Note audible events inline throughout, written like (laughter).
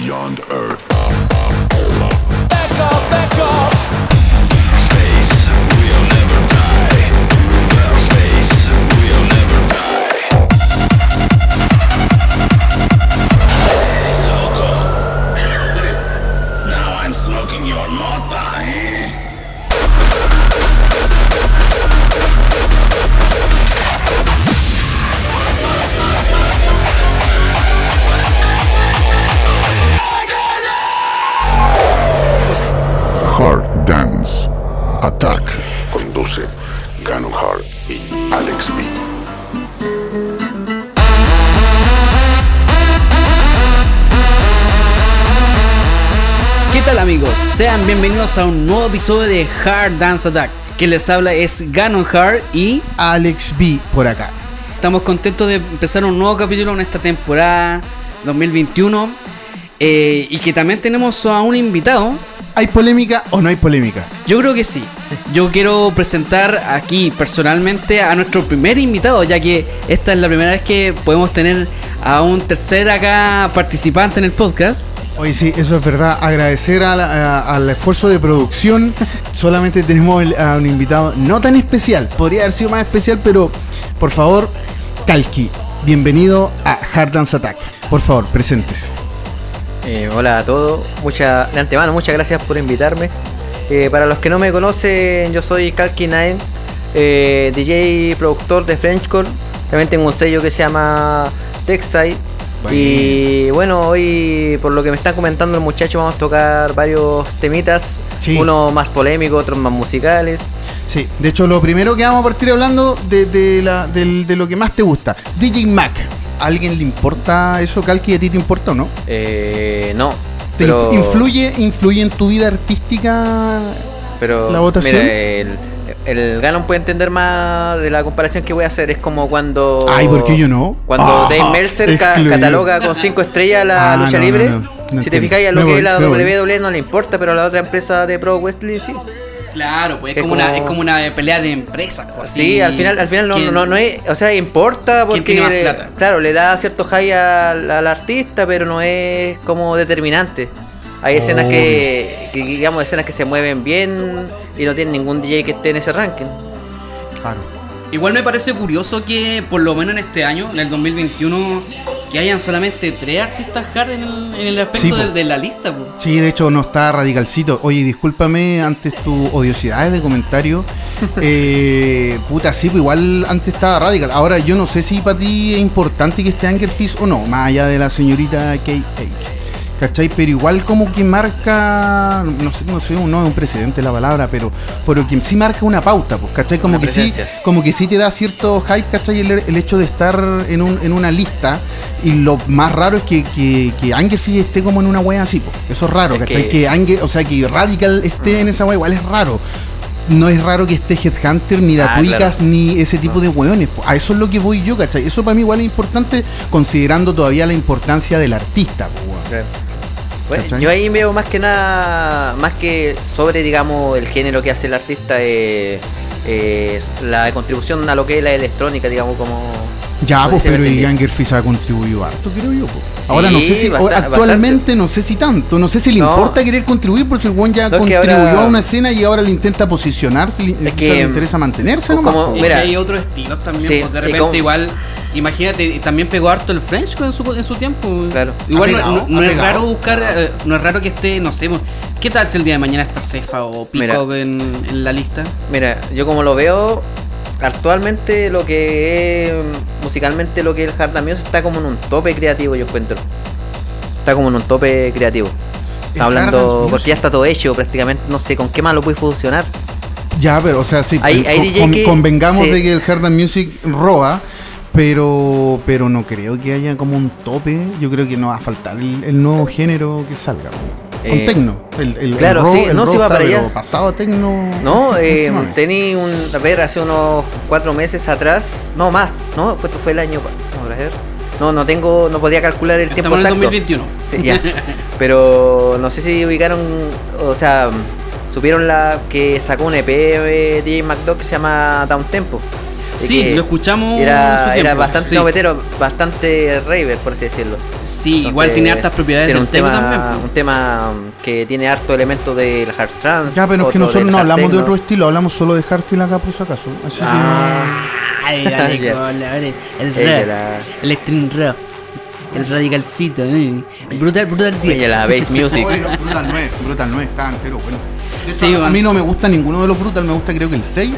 beyond Earth. Back off, back off. Sean bienvenidos a un nuevo episodio de Hard Dance Attack. Quien les habla es Ganon Hard y Alex B por acá. estamos contentos de empezar un nuevo capítulo en esta temporada 2021. eh, y que también tenemos a un invitado. ¿Hay polémica o no hay polémica? Yo creo que sí. Yo quiero presentar aquí personalmente a nuestro primer invitado, ya que esta es la primera vez que podemos tener a un tercer acá participante en el podcast. Oye, sí, eso es verdad. Agradecer al esfuerzo de producción. Solamente tenemos a un invitado no tan especial. Podría haber sido más especial, pero por favor, Kalki, bienvenido a Hard Dance Attack. Por favor, presentes. Eh, hola a todos, de antemano muchas gracias por invitarme. Eh, para los que no me conocen, yo soy Kalki9, eh, DJ productor de Frenchcore. También tengo un sello que se llama Textile. Y bueno, hoy por lo que me están comentando los muchachos vamos a tocar varios temitas, Sí. unos más polémicos, otros más musicales. Sí, de hecho, lo primero que vamos a partir hablando de, de la- del- de lo que más te gusta. DJ Mac. ¿A alguien le importa eso, Kalki? ¿A ti te importa o no? Eh, no, ¿Te pero, influye, influye en tu vida artística pero la votación? mira, el, el Ganon puede entender más de la comparación que voy a hacer. Es como cuando. Ay, ¿por qué yo no? Cuando Ah, Dave Mercer ca- cataloga con 5 estrellas la Ah, lucha no, libre. no, no, no si te fijáis a lo Me que voy, es la. WWE no le importa, pero a la otra empresa de Pro Wrestling sí. Claro, pues es Es como, una, es como una pelea de empresas. pues, Sí, al final, al final no, ¿Quién- no, no es, o sea, importa ¿Quién porque tiene más le- plata? claro, le da cierto high al, al artista, pero no es como determinante. Hay escenas que, que, digamos, escenas que se mueven bien y no tienen ningún DJ que esté en ese ranking. Claro. Igual me parece curioso que, por lo menos en este año, en el 2021, que hayan solamente tres artistas hard en el, en el aspecto Sí, de, de la lista. po. Sí, de hecho no está radicalcito. Oye, discúlpame antes tus odiosidades de comentario. (laughs) Eh, puta, sí, pues igual antes estaba radical. Ahora yo no sé si para ti es importante que esté Anger Fist o no, más allá de la señorita KH. ¿Cachai? Pero igual como que marca, no sé, no sé, no es un precedente la palabra, pero, pero que sí marca una pauta, pues, ¿cachai? Como Una que sí, como que sí te da cierto hype, ¿cachai? El, el hecho de estar en, un, en una lista. Y lo más raro es que, que, que Anger Fist esté como en una wea así, pues. Eso es raro, Es ¿cachai? que- Que, Anger, o sea, que Radical esté en esa wea, igual es raro. No es raro que esté Headhunter, ni Ah, Datuicas, claro. ni ese tipo de weones. po. A eso es lo que voy yo, ¿cachai? Eso para mí igual es importante, considerando todavía la importancia del artista, weón. Bueno, yo ahí veo más que nada, más que sobre, digamos, el género que hace el artista, eh, eh, la contribución a lo que es la electrónica, digamos, como... Ya, pues, pero. Anger Fist ha contribuido harto, creo yo. po. Ahora no sé si, bastante- actualmente no sé si tanto, no sé si le No. importa querer contribuir, porque el weón ya No, es contribuyó ahora- a una escena y ahora le intenta posicionarse, le, incluso que, le interesa mantenerse como- nomás. Es Mira. que hay otros estilos también. Sí, pues, de repente, como- igual, imagínate, también pegó harto el French en su, en su tiempo. Claro. Igual no- pegado, no, no ha es raro buscar, eh, no es raro que esté, no sé, pues, ¿qué tal si el día de mañana está Cefa o Pico en, en la lista? Mira, yo como lo veo, actualmente lo que es musicalmente lo que es el hard music está como en un tope creativo, yo encuentro. Está como en un tope creativo. Está hablando, porque ya está todo hecho prácticamente, no sé con qué más lo puede funcionar. Ya, pero, o sea, sí, Hay- el- hay con- DJ con- que- convengamos sí. de que el Hard Music roba, pero pero no creo que haya como un tope. Yo creo que no va a faltar el, el nuevo género que salga. Con Eh, tecno. El, el, claro, el sí, el no, ro sí va para allá. pasado tecno. No, eh, tení un, a ver, hace unos cuatro meses atrás, no más, no, fue, fue el año. No, no tengo, no podía calcular el tiempo Estamos en el exacto. 2021. Sí, ya. (laughs) Pero no sé si ubicaron, o sea, supieron la que sacó un EP de DJ McDo que se llama Down Tempo. De Sí, que lo escuchamos en su Era, tiempo, era bastante sí. novetero, bastante raver, por así decirlo. Sí, Entonces, igual tiene hartas propiedades tiene del un tema también. Un tema um, que tiene harto elemento del hard trance. Ya, pero es que otro nosotros no hablamos de techno. otro estilo, hablamos solo de hardstyle acá por si acaso. Así Ah, Ay, (laughs) dale, el Ella rap, el extreme rap, el radicalcito, eh. brutal, brutal 10. ella la bass que. (laughs) music. Oye, no, Brutal 9, Brutal 9 está entero bueno. De Sí, a mí no me gusta ninguno de los Brutal, me gusta creo que el 6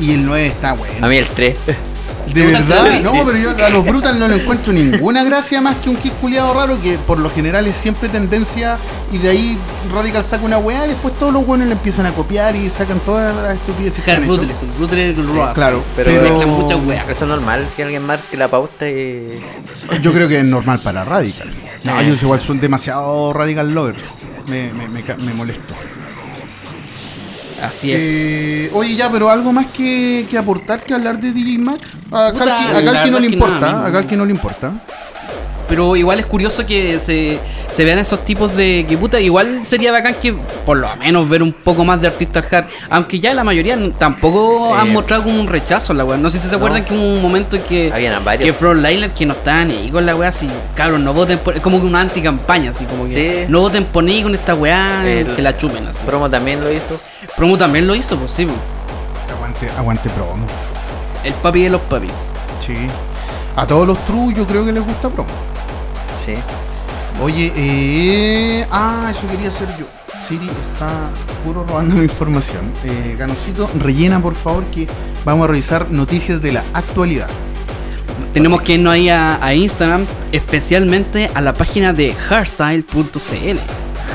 y el 9 está bueno. A mí el 3. (laughs) De verdad, no, pero yo a los Brutal no le (laughs) encuentro ninguna gracia más que un kick culiado raro que por lo general es siempre tendencia y de ahí Radical saca una weá y después todos los buenos le empiezan a copiar y sacan todas las estupideces que. Ruthless, el Ruthless Raw. Claro, Pero- pero, Mezclan muchas weas. Eso es normal que alguien marque la pauta y. yo creo que es normal para Radical. No, Eh. ellos igual son demasiado Radical lovers. Me, me, me, ca- me molesto. Así es. Eh, oye, ya, pero algo más que, que aportar que hablar de DJ Mac. A Kalki no le importa, a Kalki no le importa. Pero igual es curioso que se, se vean esos tipos de que puta, igual sería bacán que por lo menos ver un poco más de artistas hard, aunque ya la mayoría tampoco Eh. han mostrado como un rechazo a la weá. No sé si se acuerdan que hubo un momento en que, Habían varios. que Frontliner que no estaban ni con la weá así, cabrón, no voten por, es como que una anti-campaña, así como que Sí. no voten por ni con esta weá, El- que la chupen así. Promo también lo hizo. Promo también lo hizo, pues sí, pues. Aguante, aguante promo. el papi de los papis. Sí. A todos los true yo creo que les gusta promo. Sí. Oye, eh, ah, eso quería hacer yo. Siri está puro robando mi información. Eh, Ganosito, rellena por favor que vamos a revisar noticias de la actualidad. Tenemos que irnos ahí a, a Instagram, especialmente a la página de hardstyle.cl.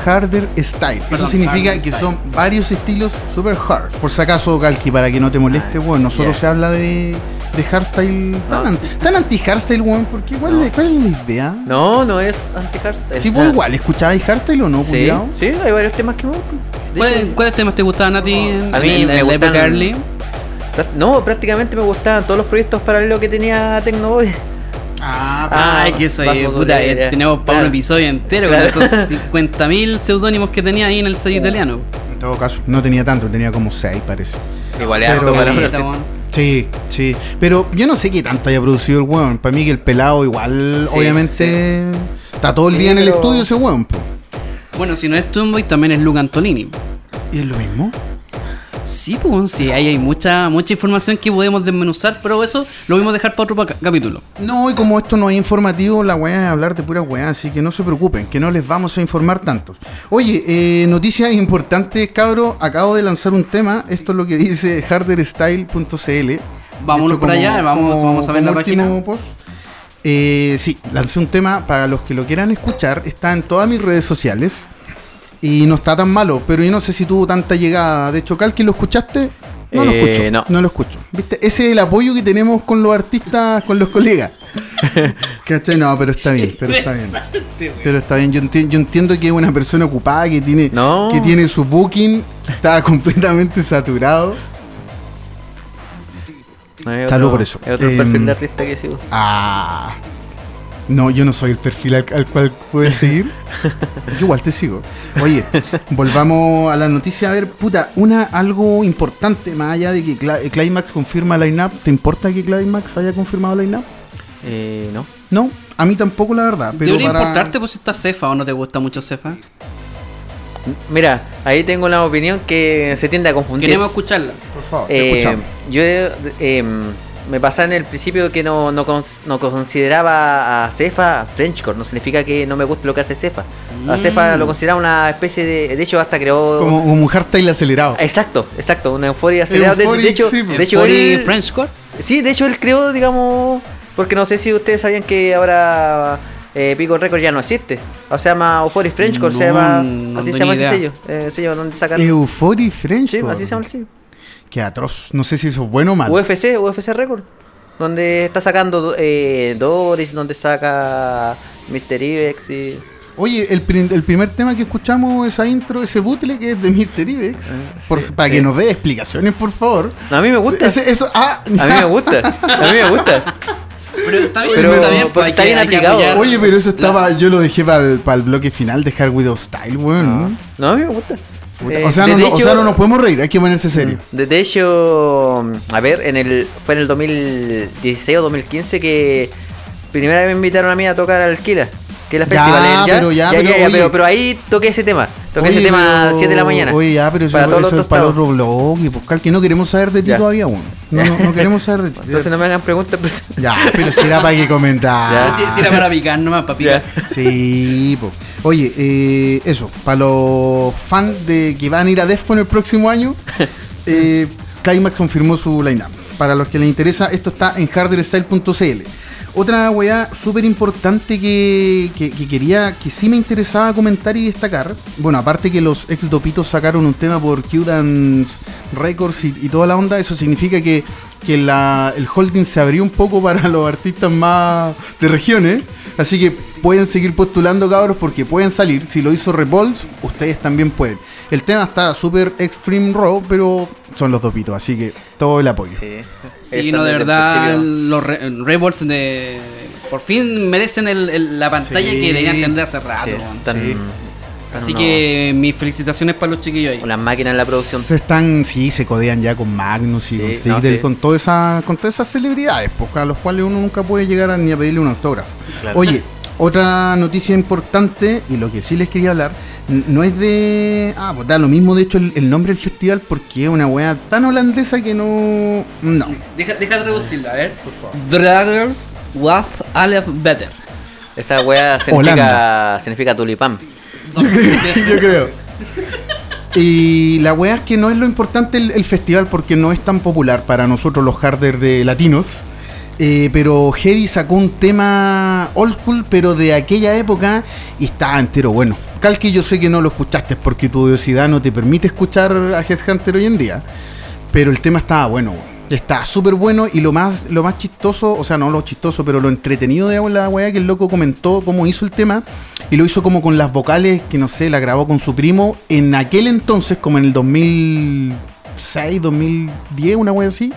Harder Style. Eso significa que style. son varios estilos super hard. Por si acaso, Galki, para que no te moleste, bueno, nosotros ya. se habla de, de hardstyle tan, No. an- tan anti-hardstyle, weón, porque ¿cuál, es- cuál es la idea? No, no es anti-hardstyle. Sí, vos igual, ¿escuchabais hardstyle o no, Sí, culiao? sí, hay varios temas que me gustan. ¿Cuáles temas te gustaban a ti en, A mí en me en la época gustan- early? No, prácticamente me gustaban todos los proyectos paralelos que tenía Tecnoboy. Ah, Ah, Ay, que eso puta, eh, tenemos para un episodio entero Claro. con esos (laughs) 50.000 seudónimos que tenía ahí en el sello italiano. en todo caso, no tenía tanto, tenía como 6 parece. Igual es Sí, sí. Pero yo no sé qué tanto haya producido el weón. Para mí que el pelado igual, Sí, obviamente, está todo el Sí, día en el pero- estudio ese weón. po. Bueno, si no es Tumboy, también es Luke Antonini. ¿Y es lo mismo? Sí, pues sí, ahí hay mucha, mucha información que podemos desmenuzar, pero eso lo vamos a dejar para otro capítulo. No, y como esto no es informativo, la weá es hablar de pura weá, así que no se preocupen, que no les vamos a informar tantos. Oye, eh, noticias importantes, cabro, acabo de lanzar un tema, esto es lo que dice harderstyle.cl. Vámonos por allá, vamos- vamos a ver la página. post. Eh, sí, lancé un tema para los que lo quieran escuchar, está en todas mis redes sociales y no está tan malo, pero yo no sé si tuvo tanta llegada. De hecho, Calqui, ¿lo escuchaste? No lo Eh, escucho. no. No lo escucho. ¿Viste? Ese es el apoyo que tenemos con los artistas, con los colegas. (laughs) ¿Cachai? No, pero está bien, pero está bien. Pero está bien, yo, enti- yo entiendo que es una persona ocupada que tiene, No. que tiene su booking, está (laughs) completamente saturado. No, Salud por eso. hay otro Em, perfil de artista que sigo. Ah. No, yo no soy el perfil al, al cual puedes (laughs) seguir. Yo igual te sigo. Oye, volvamos a la noticia. A ver, puta, una algo importante, más allá de que Cla- Climax confirma line-up. ¿Te importa que Climax haya confirmado line-up? Eh, no. No, a mí tampoco, la verdad. Pero Debería para... importarte pues si está Cefa o no te gusta mucho Cefa. Mira, ahí tengo una opinión que se tiende a confundir. Queremos escucharla. Por favor, Eh, yo eh, me pasaba en el principio que no, no, cons- no consideraba a Cefa Frenchcore. No significa que no me guste lo que hace Cefa. A Mm. Cefa lo consideraba una especie de. De hecho, hasta creó. Como, un hardstyle acelerado. Exacto, exacto, una euforia acelerada. De, de Euphoric, hecho, sí, de hecho Euphoria él- Frenchcore. Sí, de hecho él creó, digamos, porque no sé si ustedes sabían que ahora eh, Pico Record ya no existe. O se llama Euphoric Frenchcore, se No, llama, no así se llama idea. ese sello, eh, sello donde sacan. Euphoria French. sí, así se llama el sello. Qué atroz. No sé si eso es bueno o malo. UFC, UFC Record, donde está sacando eh, Doris, donde saca Mr. Ibex y Oye, el, prim- el primer tema que escuchamos, esa intro, ese bootleg es de Mr. Ibex. Por- sí, para sí. que nos dé explicaciones, por favor. No, a mí me gusta. Ese- eso, ah, A mí me gusta. A mí me gusta. Pero está bien, Pero- está bien, está que- bien que aplicado. apoyar Oye, pero eso la- estaba, yo lo dejé para el, bloque final de Hard Without Style, weón. No, a mí me gusta. Eh, o, sea, de no, o sea, no nos podemos reír, hay que ponerse serio. De, de hecho, a ver, en el fue en el 2016 o 2015 que primera vez me invitaron a mí a tocar al Kila. Que es la Ya, festival, pero ya, pero, oye. pero, pero ahí toqué ese tema. Toqué Oye, ese tema a pero- 7 de la mañana. Oye, ya, pero eso, para todos eso los es para otro blog. Y pues, Calqui, no queremos saber de ti Ya. todavía, bueno. No, no, no queremos saber de ti. (laughs) Entonces no me hagan preguntas. pues. Ya, pero si era para que (laughs) comentar. Si, si era para picar nomás, para picar. Sí, po. Oye, eh, eso, para los fans de que van a ir a Defcon el próximo año, (laughs) eh, Climax confirmó su lineup. Para los que les interesa, esto está en harderstyle.cl. Otra weá súper importante que, que- que quería, que sí me interesaba comentar y destacar. Bueno, aparte que los ex dopitos sacaron un tema por Q-Dance Records y, y toda la onda, eso significa que, que la- el holding se abrió un poco para los artistas más de regiones. Así que pueden seguir postulando, cabros, porque pueden salir. Si lo hizo Repulse, ustedes también pueden. El tema está súper extreme raw, pero son los dopitos, así que todo el apoyo. Sí, Sí, no, de verdad, los re- Revolts de. Por fin merecen el- el- la pantalla Sí. que deberían tener hace rato. Sí. Así unos- que mis felicitaciones para los chiquillos ahí. Unas máquinas en la producción. Se están, sí, se codean ya con Magnus y Sí, con no, sí. con, toda esa, con todas esas celebridades, pues, a los cuales uno nunca puede llegar a- ni a pedirle un autógrafo. Claro. Oye, otra noticia importante, y lo que sí les quería hablar, no es de. Ah, pues da lo mismo, de hecho, el, el nombre del festival, porque es una weá tan holandesa que no. No. Deja, deja de reducirla, a ver. Brothers was Aleph Better. Esa wea significa, significa tulipán. (laughs) Yo creo. Y la weá es que no es lo importante el, el festival porque no es tan popular para nosotros los harders de latinos. Eh, pero Heavy sacó un tema old school, pero de aquella época y está entero bueno. Calque, yo sé que no lo escuchaste porque tu odiosidad no te permite escuchar a Headhunter hoy en día. Pero el tema estaba bueno, weón. Está súper bueno y lo más, lo más chistoso, o sea, no lo chistoso, pero lo entretenido de la weá que el loco comentó cómo hizo el tema y lo hizo como con las vocales que no sé, la grabó con su primo en aquel entonces, como en el 2006, 2010, una weá así,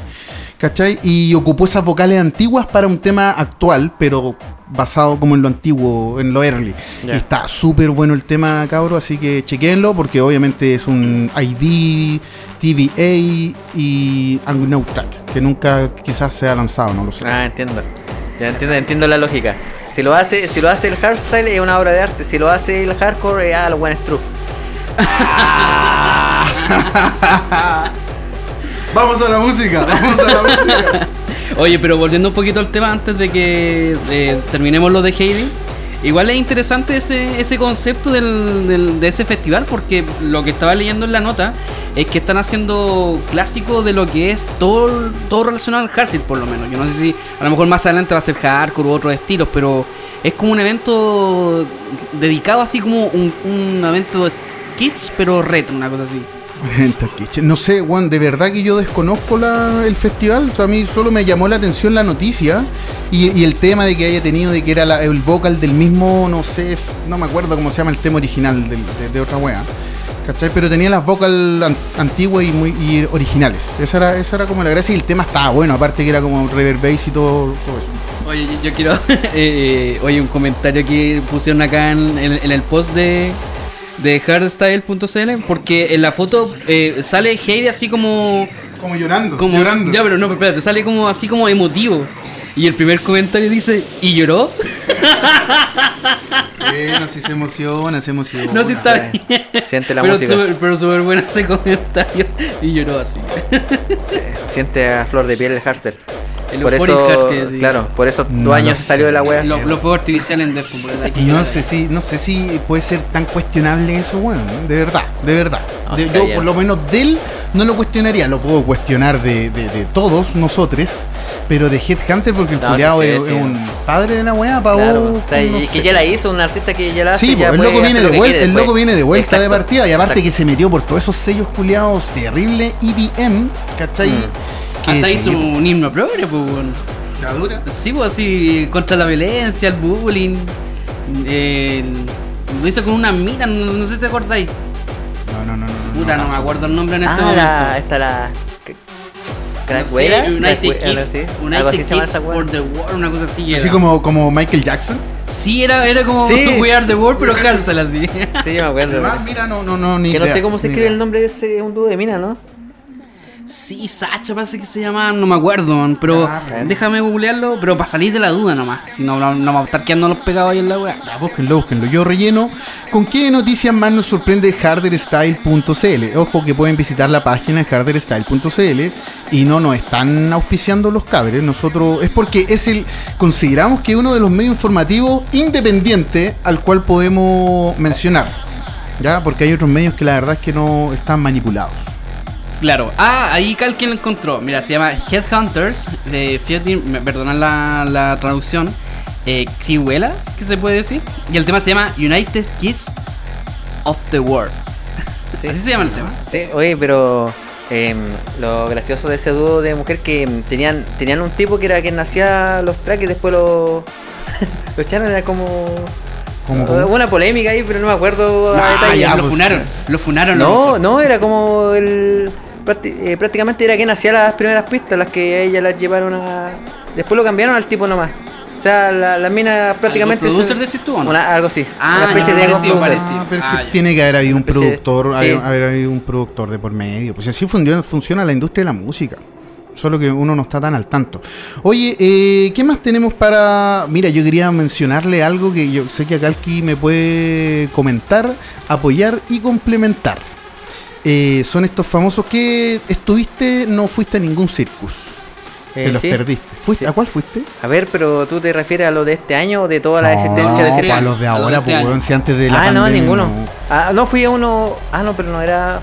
¿cachai? Y ocupó esas vocales antiguas para un tema actual, pero basado como en lo antiguo, en lo early. Y está súper bueno el tema, cabro, así que chequenlo porque obviamente es un ID, TVA y Unknown Track, que nunca quizás se ha lanzado, no lo sé. Ah, entiendo. Ya entiendo, entiendo la lógica. Si lo hace, si lo hace el hardstyle es una obra de arte. Si lo hace el hardcore, ah, lo bueno es true. (laughs) Vamos a la música, vamos a la música. Oye, pero volviendo un poquito al tema antes de que eh, terminemos lo de Heidi. Igual es interesante ese, ese concepto del, de ese festival porque lo que estaba leyendo en la nota es que están haciendo clásicos de lo que es todo, todo relacionado al hardstyle por lo menos. Yo no sé si a lo mejor más adelante va a ser hardcore u otros estilos, pero es como un evento dedicado así como un, un evento kitsch pero retro, una cosa así. (laughs) No sé, Juan, de verdad que yo desconozco el festival. A mí solo me llamó la atención la noticia y, el tema de que haya tenido de que era el vocal del mismo, no sé, no me acuerdo cómo se llama el tema original de, otra wea. ¿Cachai? Pero tenía las vocal an- antiguas y muy originales. Esa era, esa era como la gracia y el tema estaba bueno, aparte que era como reverb bass y todo, eso. Oye, yo, quiero. (laughs) eh, oye, un comentario que pusieron acá en el post de, de hardstyle.cl. Porque en la foto eh, sale Heidi así como. Como llorando, como Ya, pero no, pero espérate, sale como así como emotivo. Y el primer comentario dice: ¿Y lloró? Bueno, si se emociona, se emociona. No, si está bien. Siente la pero música. súper- pero súper bueno ese comentario. Y lloró así. Siente a flor de piel el hardstyle. El Por eso, claro, por eso No dos lo años salió de la wea. Lo, lo fue artificial en por que No sé si, no sé si puede ser tan cuestionable eso, bueno, de verdad, de verdad. No, De- está yo por lo menos de él no lo cuestionaría, lo puedo cuestionar de, de- de todos nosotros, pero de Headhunter porque el No, culiao sí, es, un padre de la weá, pagó. Claro, o sea, y no que ya la hizo, un artista que ya la hace. Sí, ya el loco viene de vuelta, el loco viene de vuelta de partida y aparte exacto. que se metió por todos esos sellos culiados terrible EDM, ¿cachai? Mm. Hasta hizo un himno progre, pues. bueno. ¿La dura? Sí, pues así, contra la violencia, el bullying. eh, lo hizo con una mina, no, no sé si te acordáis. No, no, no, no. no, Puta, no, me acuerdo el nombre en este Ah, momento. la, esta la. No sé, United Kids. Algo United Kids for the World, una cosa así. Así era. como, como Michael Jackson. Sí, era, era como Sí. (laughs) We Are the World, pero (laughs) cárcel así. Sí, yo me acuerdo. Ah, mira, no, no, no, ni que no sé cómo se escribe idea. el nombre de ese un dúo de mina, ¿no? Sí, Sacha parece que se llama, no me acuerdo, man, pero Ah, déjame googlearlo, pero para salir de la duda nomás, si no, no, no vamos a estar quedando los pegados ahí en la weá. Ya, búsquenlo, búsquenlo. Yo relleno. ¿Con qué noticias más nos sorprende harderstyle.cl? Ojo que pueden visitar la página harderstyle.cl y no nos están auspiciando los cabres. Nosotros es porque es el consideramos que uno de los medios informativos independientes al cual podemos mencionar. Ya, porque hay otros medios que la verdad es que no están manipulados. Claro, ah, ahí Calquien lo encontró. Mira, se llama Headhunters. De, fíjate, me perdonan la, la traducción. Eh, Criuelas, que se puede decir. Y el tema se llama United Kids of the World. Sí. Así se llama el tema. Sí, oye, pero em, lo gracioso de ese dúo de mujer que em, tenían tenían un tipo que era quien hacía los tracks y después lo (laughs) lo echaron, era como ¿Cómo, cómo? Hubo una polémica ahí, pero no me acuerdo a Ah, detalle. ya, lo pues, funaron. Lo funaron. No, no, era como el eh, prácticamente era quien hacía las primeras pistas, las que a ella las llevaron a después lo cambiaron al tipo nomás. O sea, la, la mina prácticamente ¿Algún producer se- decís tú o no? una- algo así. Ah, una especie ya, de parecido, parecido. Ah, pero es Ah, tiene que haber habido un especie de- productor, sí. haber, haber habido un productor de por medio. Pues así funciona, funciona la industria de la música. Solo que uno no está tan al tanto. Oye, eh, ¿qué más tenemos para...? Mira, yo quería mencionarle algo que yo sé que acá Alki me puede comentar, apoyar y complementar. Eh, son estos famosos que estuviste, no fuiste a ningún circus. Eh, que los sí. perdiste. ¿Fuiste? Sí. ¿A cuál fuiste? A ver, pero tú te refieres a lo de este año o de toda la No, existencia de no, los de A los de ahora, este pues, si antes de la Ah, no, pandemia ninguno. no- Ah, no, fui a uno. Ah, no, pero no era.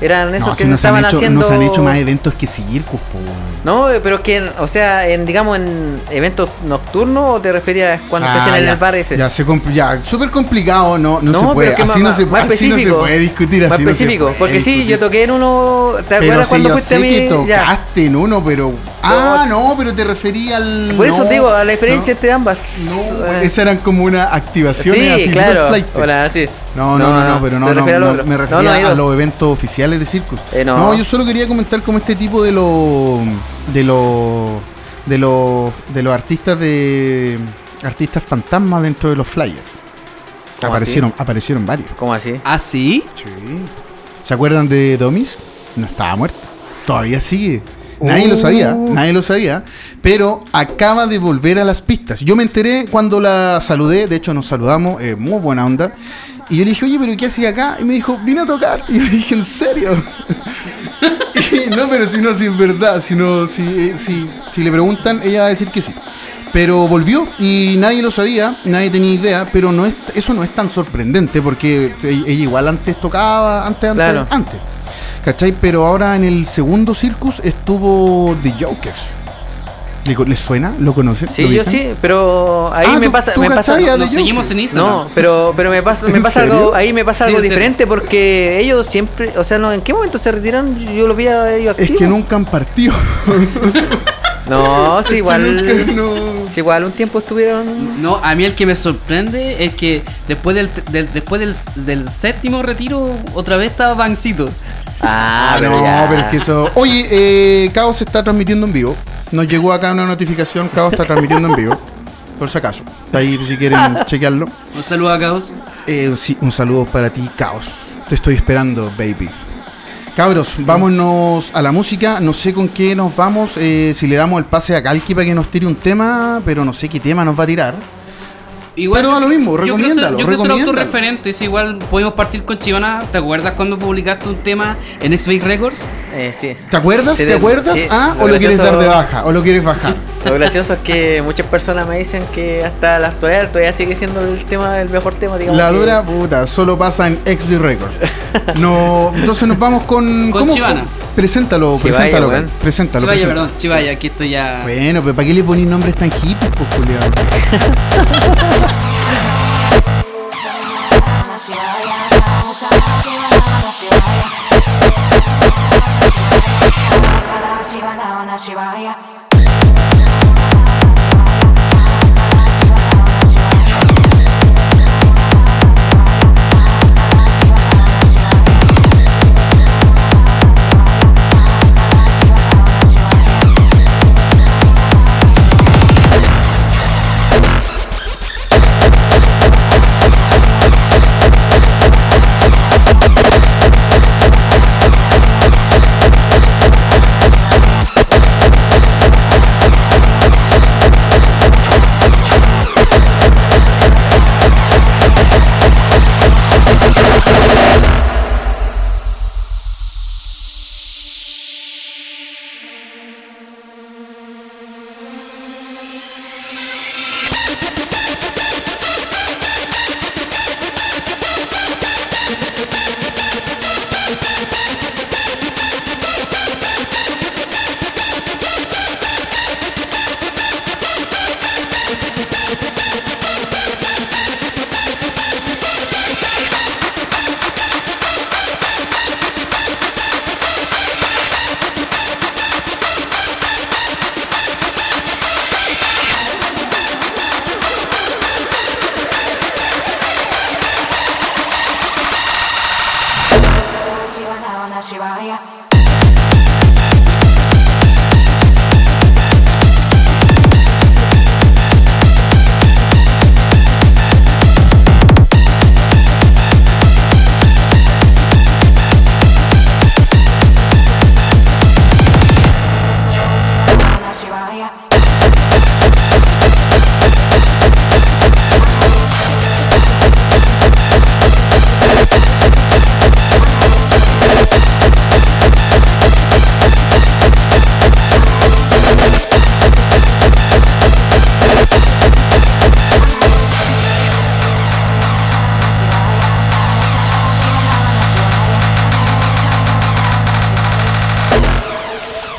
Eran esos No, que si se nos han, estaban hecho, haciendo. nos han hecho más eventos que circus, po, weón. No, pero es que, o sea, en, digamos, en eventos nocturnos o te referías cuando se Ah, hacían en ya, el bar ese. Ya, se ya, súper complicado, no, no, se pero puede. Así, más, no se, más así no se específico. puede discutir. Más así no se específico, puede porque sí, discutir. yo toqué en uno. ¿Te Pero acuerdas sí, cuando yo fuiste a mí? que Ya. tocaste en uno, pero. Ah, no, pero te refería al. Por eso te digo, a la diferencia entre ambas. No, Eh, esas eran como unas activaciones Sí, así, claro. flight. Hola, sí. No, no, no, no, pero no, no, me refería a los eventos oficiales de circus. Eh, no. yo solo quería comentar como este tipo de los de los de los de los artistas de artistas fantasmas dentro de los flyers. ¿Cómo Aparecieron, aparecieron varios. ¿Cómo así? ¿Ah, sí? Sí. ¿Se acuerdan de Domis? No estaba muerta. Todavía sigue. Nadie lo sabía, Uh. nadie lo sabía, pero acaba de volver a las pistas. Yo me enteré cuando la saludé, de hecho nos saludamos, eh, muy buena onda. Y yo le dije, oye, pero ¿qué hacía acá? Y me dijo, vine a tocar. Y yo le dije, ¿en serio? (laughs) Y, no, pero si no, si es verdad, si, no, si, eh, si, si le preguntan, ella va a decir que sí. Pero volvió y nadie lo sabía, nadie tenía idea, pero no es, eso no es tan sorprendente porque ella ella igual antes tocaba, antes, antes, Claro. antes. ¿Cachai? Pero ahora en el segundo Circus estuvo The Jokers. ¿Le ¿Les suena? ¿Lo conocen? Sí, ¿Lo yo sí, pero ahí Ah, me ¿tú- pasa, tú me pasa, The Nos seguimos en Instagram. no, pero, pero me pasa, me ¿En pasa algo, ahí me pasa Sí, algo diferente porque ellos siempre, o sea, no, ¿en qué momento se retiraron? Yo lo vi a ellos Es activos. que nunca han partido. No, (laughs) sí, Es que igual, no. sí, igual un tiempo estuvieron. No, a mí el que me sorprende es que después del, del- después del, del séptimo retiro, otra vez estaba Bancito. Ah, no, pero es que eso. Oye, eh, se está transmitiendo en vivo. Nos llegó acá una notificación. Caos está transmitiendo en vivo. Por si acaso. Ahí si quieren (laughs) chequearlo. Un saludo a Caos. Eh, sí, un saludo para ti, Caos. Te estoy esperando, baby. Cabros, vámonos a la música. No sé con qué nos vamos. eh, si le damos el pase a Kalki para que nos tire un tema, pero no sé qué tema nos va a tirar. Igual Pero da lo mismo, yo recomiéndalo, Yo quiero ser recomiéndalo. autorreferente, es igual podemos partir con Chivana. ¿Te acuerdas cuando publicaste un tema en X-Base Records? Eh, sí. ¿Te acuerdas? Sí, ¿Te acuerdas? sí, ah, o lo quieres dar de baja, o lo quieres bajar. (laughs) Lo gracioso es que muchas personas me dicen que hasta la actualidad todavía sigue siendo el tema, el mejor tema, digamos. La que- dura puta, solo pasa en XB Records. (laughs) No, entonces nos vamos con. Con Chivana. Preséntalo, Chivaya, preséntalo, preséntalo. Chivaya, preséntalo. perdón, Chivaya, aquí estoy ya. Bueno, pero ¿para qué le ponís nombres tan hippies, pues, (laughs) Shivaya.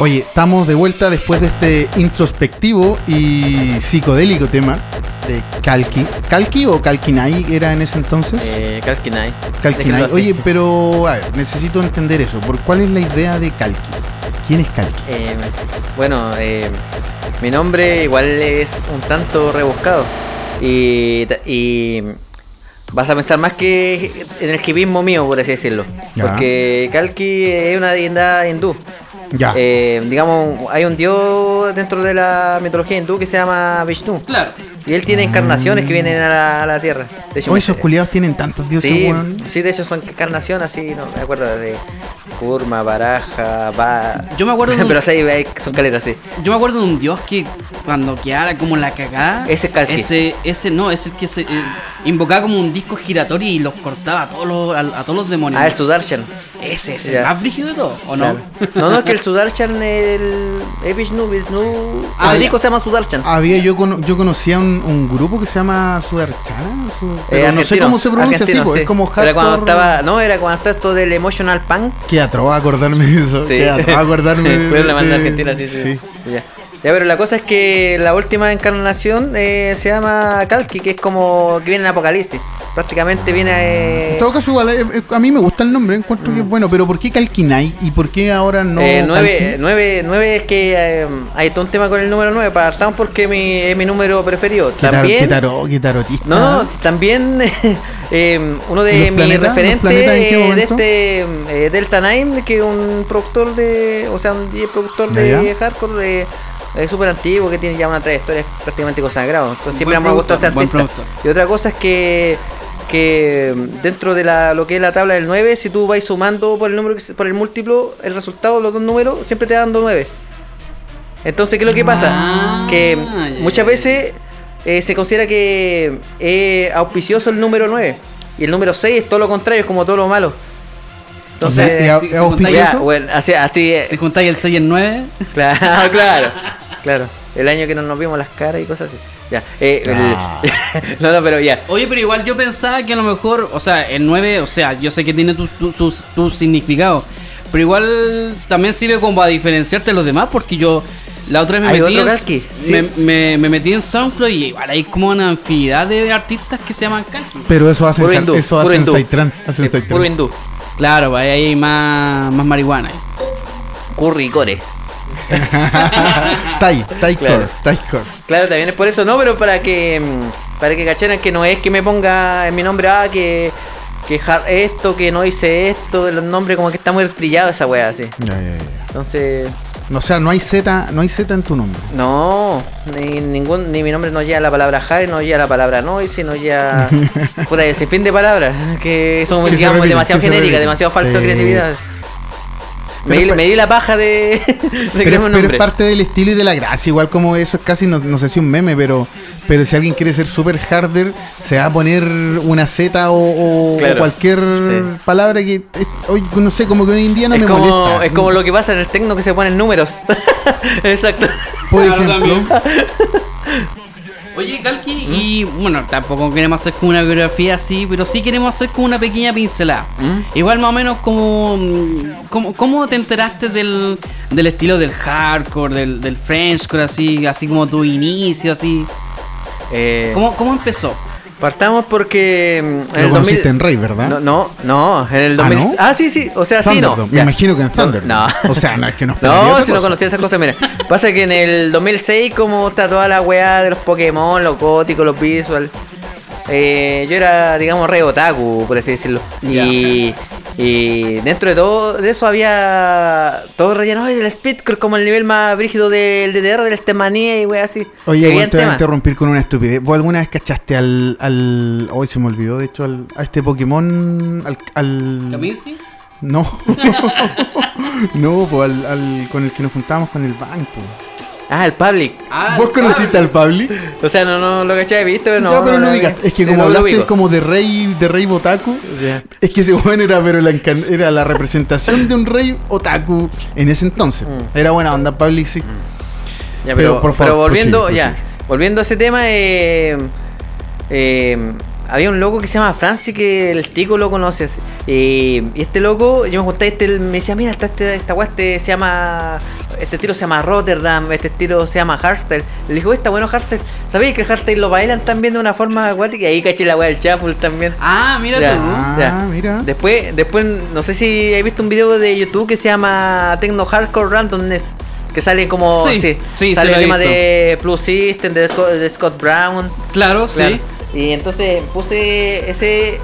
Oye, estamos de vuelta después de este introspectivo y psicodélico tema de Kalki. ¿Kalki o Kalkinai era en ese entonces? Eh, Kalkinai. Kalkinai. Oye, pero a ver, necesito entender eso. ¿Por cuál es la idea de Kalki? ¿Quién es Kalki? Eh, bueno, eh, mi nombre igual es un tanto rebuscado. Y, y vas a pensar más que en el esquivismo mío, por así decirlo. Ya. Porque Kalki es una deidad hindú. Ya. Eh, digamos, hay un dios dentro de la mitología hindú que se llama Vishnu. Claro. Y él tiene encarnaciones que vienen a la, a la tierra. De hecho, me- esos culiados tienen tantos dioses, Sí, weón. sí, de hecho son encarnaciones así, no me acuerdo de Kurma, Baraja, Va. Yo me acuerdo de (laughs) un- Pero sí, hay- son caletas, sí. Yo me acuerdo de un dios que cuando quedara como la cagada. Ese es Kalki. Ese, ese no, ese es el que se eh, invocaba como un disco giratorio y los cortaba a todos los, a, a todos los demonios. Ah, el Sudarshan. ese es Ya. el más brígido de todo, ¿o no? Claro. No, no, que el Sudarshan el, es Vishnu, Vishnu. Ah, el disco se llama Sudarshan. Había yo cono- yo conocía un, un grupo que se llama Sudarchana, Su- pero Eh, no sé cómo se pronuncia así, pues, sí. es como Era hardcore. cuando estaba, no, era cuando estaba esto del emotional punk. Que atroz acordarme de eso. Sí. Que atroz (laughs) acordarme de, Fue la banda de- argentina, sí, sí. Ya. Ya, pero la cosa es que la última encarnación eh, se llama Kalki, que es como que viene en Apocalipsis. Prácticamente viene eh, En todo caso, igual, eh, eh, a mí me gusta el nombre, encuentro que es bueno, pero ¿por qué Kalkinai y por qué ahora no Eh, nueve, Kalki? nueve, nueve es que hay todo un tema con el número 9. Partamos porque mi, es mi número preferido. ¿Qué, tar- También, qué taro- qué tarotista? no, no, también (laughs) eh, uno ¿Y de mis referentes eh, de este eh, Delta Nine, que es un productor de, o sea, un productor de hardcore eh, súper antiguo que tiene ya una trayectoria prácticamente consagrado. Entonces siempre me ha gustado ese artista. Y otra cosa es que que dentro de la, lo que es la tabla del 9, si tú vas sumando por el número por el múltiplo, el resultado de los dos números siempre te dan 9. Entonces, ¿qué es lo que pasa? Ah, que muchas veces eh, se considera que es auspicioso el número 9 y el número 6 es todo lo contrario, es como todo lo malo. Entonces, ¿es- es se auspicioso? ya, bueno, así, así eh, Si juntáis el 6 y el 9, (laughs) Claro, claro, claro. El año que no nos vimos las caras y cosas así. Ya, eh, el- Ah. (laughs) no, no, pero ya. Oye, pero igual yo pensaba que a lo mejor, o sea, el 9, o sea, yo sé que tiene tu, tu, sus- tu significado, pero igual también sirve como para diferenciarte de los demás, porque yo la otra vez me metí, en, Kalki, me, sí. me- me metí en SoundCloud y igual hay como una infinidad de artistas que se llaman Kalki. Pero eso hacen, Puro hindú, eso hacen hindú. Psytrance, hacen Sí, puro hindú. Claro, pues, ahí hay más, más marihuana. Curry y core. Tai, Tai Claro. Core. Claro, también es por eso, no, pero para que mm, para que cacharan que no es que me ponga en mi nombre, ah, que, que jar- esto, que no hice esto, los nombres como que está muy trillado esa wea así. Entonces, O sea, no hay Z, no hay Z en tu nombre. no, ni ningún, ni mi nombre no lleva la palabra Harry, no lleva la palabra noise, no lleva (laughs) puta ese fin de palabras, que son Que digamos, repiten, demasiado genéricas, demasiado falta de creatividad. Me, Pero pa- me di la paja de, (laughs) Pero, un pero nombre. es parte del estilo y de la gracia, igual como eso es casi, no, no sé si un meme, pero pero si alguien quiere ser super harder, se va a poner una Z o, o- o Claro, cualquier sí. palabra que, hoy, no sé, como que hoy en día no es, me como, molesta. es como lo que pasa en el tecno que se ponen números. (laughs) Exacto. Por Claro, ejemplo, también. Oye, Kalki, y bueno, tampoco queremos hacer como una biografía así, pero sí queremos hacer como una pequeña pincelada. Igual más o menos como, mm, como ¿cómo te enteraste del, del estilo del hardcore, del, del Frenchcore, así, así como tu inicio, así? Eh, ¿Cómo, cómo empezó? Partamos porque mm, en lo el conociste 2000 en Rey, ¿verdad? No, no, no, en el ¿Ah, 2000. no? Ah, sí, sí, o sea, sí, no. Me ya. imagino que en Thunder. No. O sea, no es que nos (laughs) No, otra si no cosa. conocía esas cosas, mira. Pasa que en el 2006, como está toda la weá de los Pokémon, los góticos, los visual, eh, yo era, digamos, re otaku, por así decirlo. Y, Y dentro de todo de eso había todo relleno ay, del speedcore como el nivel más brígido del DDR, del Stemanía y wey así. Oye, igual te voy a interrumpir con una estupidez. ¿Vos alguna vez cachaste al. al hoy se me olvidó, de hecho, al, a este Pokémon. Al. al- ¿Kaminsky? No. (laughs) no, pues al, al- con el que nos juntábamos con el banco. Ah, el Public. Ah, ¿Vos el conociste al Pabli? O sea, no, no lo cachai, visto, pero no. ya, pero no no, ubicas. Es que sí, como no hablaste como de rey, de rey otaku, es que ese (laughs) weón era, pero la, era la representación de un rey otaku en ese entonces. Mm. Era buena onda, Pabli, sí. Ya, Pero, pero, por favor, pero volviendo, prosigue, ya, prosigue. volviendo a ese tema, eh, eh, había un loco que se llama Francis que el tico lo conoces. y este loco, yo me junté, este, él me decía, mira, esta, este, esta weá este se llama, este estilo se llama Rotterdam, este estilo se llama Hardstyle. Le dijo, está bueno Hardstyle. ¿Sabéis que el Hardstyle lo bailan también de una forma acuática? Y ahí caché la weá del Shuffle también. Ah, mira Ya. tú. Ah, mira. Después, después, no sé si has visto un video de YouTube que se llama Techno Hardcore Randomness. Que sale como. Sí, sí, sí sale lo el he tema de Plus System, de, Scott- de Scott Brown. Claro, Claro. sí. Y entonces puse ese.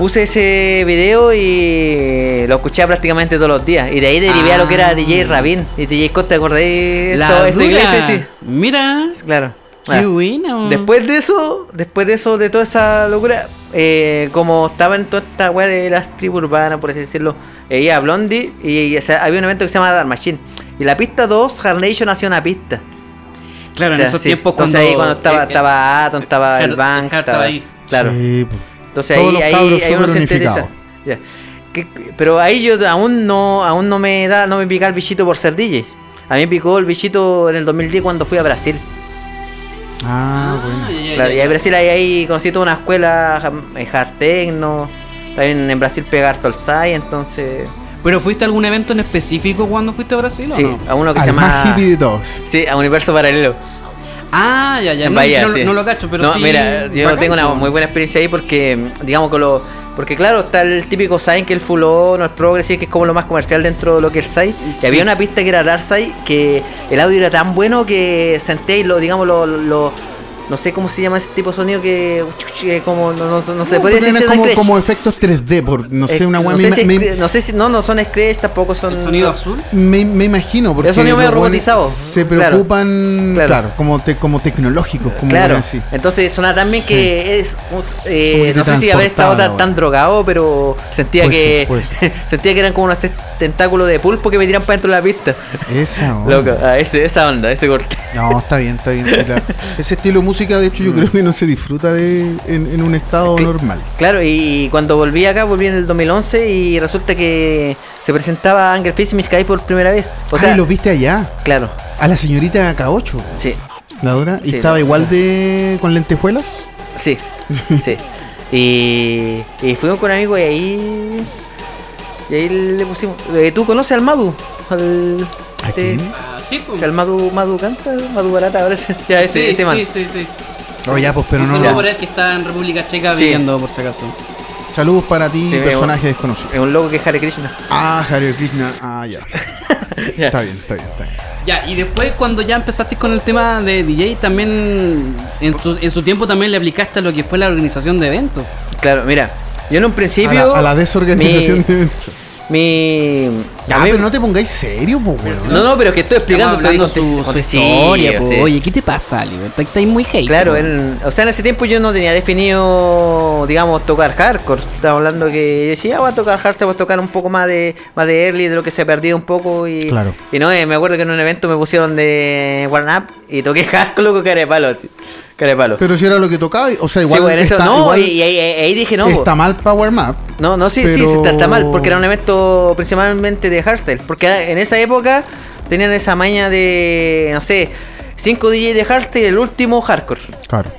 Puse ese video y lo escuchaba prácticamente todos los días. Y de ahí derivé a lo que era Ah. DJ Rabin y DJ Scott, ¿te acordáis? La Esto- iglesia, sí. Mira. Claro. Qué Ah. bueno. Después de eso, después de eso, de toda esa locura, eh, como estaba en toda esta weá de las tribus urbanas, por así decirlo, eh, iba a Blondie y, y, o sea, había un evento que se llama Dark Machine. Y la pista 2, Hard Nation hacía una pista. Claro, O sea, en esos sí. tiempos Entonces cuando. ahí cuando estaba, eh, eh, estaba Atom, estaba Hard- el Bank, Hard estaba ahí. Claro. Sí, pues. Entonces Todos ahí, los ahí, ahí uno se interesa. unificados. Ya. Que- pero ahí yo aún no, aún no me da, no me pica el bichito por ser DJ. A mí me picó el bichito en el 2010 cuando fui a Brasil. Ah, bueno. Claro, ya, y en Brasil ahí, ahí conocí toda una escuela eh, hard techno. También en Brasil pegar todo el SAI, entonces. ¿Pero fuiste a algún evento en específico cuando fuiste a Brasil o Sí, no? a uno que se Al más llama. hippie de todos. Sí, a Universo Paralelo. Ah, ya, ya. en No, Bahía, no, sí. no lo cacho, pero No, sí. mira, yo bacán, tengo una pues. muy buena experiencia ahí porque, digamos, con lo. Porque claro, está el típico SAI que el Full On el Progressive, que es como lo más comercial dentro de lo que es el SAI. Y había una pista que era Dark SAI que el audio era tan bueno que senté y lo, digamos, lo. lo- no sé cómo se llama ese tipo de sonido que. que como. No, no, no se puede decir como, Scratch. como efectos 3D, por, no sé, Eh, una weá. no, sé si no sé si no no son Scratch tampoco son ¿El sonido azul? me- me imagino, porque sonido medio robotizado. se preocupan, claro, Claro. como, te- como tecnológicos, como claro así. entonces suena también que es eh, no sé si haber estado tan, tan drogado pero sentía que (laughs) sentía que eran como unos te- tentáculos de pulpo que me tiran para dentro de la pista Esa (laughs) onda. loco ah, ese- esa onda ese corte No, está bien, está bien. sí, claro. Ese estilo de música, de hecho, yo creo que no se disfruta de, en, en un estado normal. claro y cuando volví acá volví en el 2011 y resulta que se presentaba Anger Fist y Miss Kai por primera vez o ah, sea y lo viste allá, claro a la señorita K8, sí la dura, y Sí, estaba igual de con lentejuelas. Sí, sí. (laughs) Y, y fuimos con amigos y ahí. Y ahí le pusimos. eh, ¿Tú conoces al Madu? Al, ¿A este, quién? Ah, sí, pues. al Madu, Madu canta, Madu Barata, ahora ese, ya, ese, sí, ese man. sí, sí, sí. Oh, ya, pues, pero Un no. saludo no. por él que está en República Checa Sí. viviendo, por si acaso. Saludos para ti, Sí, personaje desconocido. Es un loco que es Hare Krishna. Ah, Hare Krishna. Ah, ya. (laughs) Ya. Está bien, está bien, está bien. Ya, y después cuando ya empezaste con el tema de DJ, también en su, en su tiempo también le aplicaste a lo que fue la organización de eventos. Claro, mira. Yo en un A principio. la, a la desorganización mi, de eventos. Mi. Ya, a pero no te pongáis serio, pues, weón. No, no, pero es que estoy explicando hablando su, historia, po. sí. Oye, ¿qué te pasa, Ali? Está- Estáis muy hate. Claro, en- o sea, en ese tiempo yo no tenía definido, digamos, tocar hardcore. Estaba hablando que yo decía, ah, voy a tocar hardcore, voy a tocar un poco más de más de early, de lo que se ha perdido un poco. Y, Claro. y no, eh, me acuerdo que en un evento me pusieron de Warn Up y toqué (laughs) hardcore, loco, cara de palo. así, Cara de palo. Pero si era lo que tocaba, o sea, Sí, igual, bueno, eso- está, no, igual y, ahí, dije no. po. está mal Power Map. No, no, sí, sí, pero- sí, está, está mal, porque era un evento principalmente de hardstyle. Porque en esa época tenían esa maña de, no sé, 5 DJ de hardstyle y el último hardcore. Claro.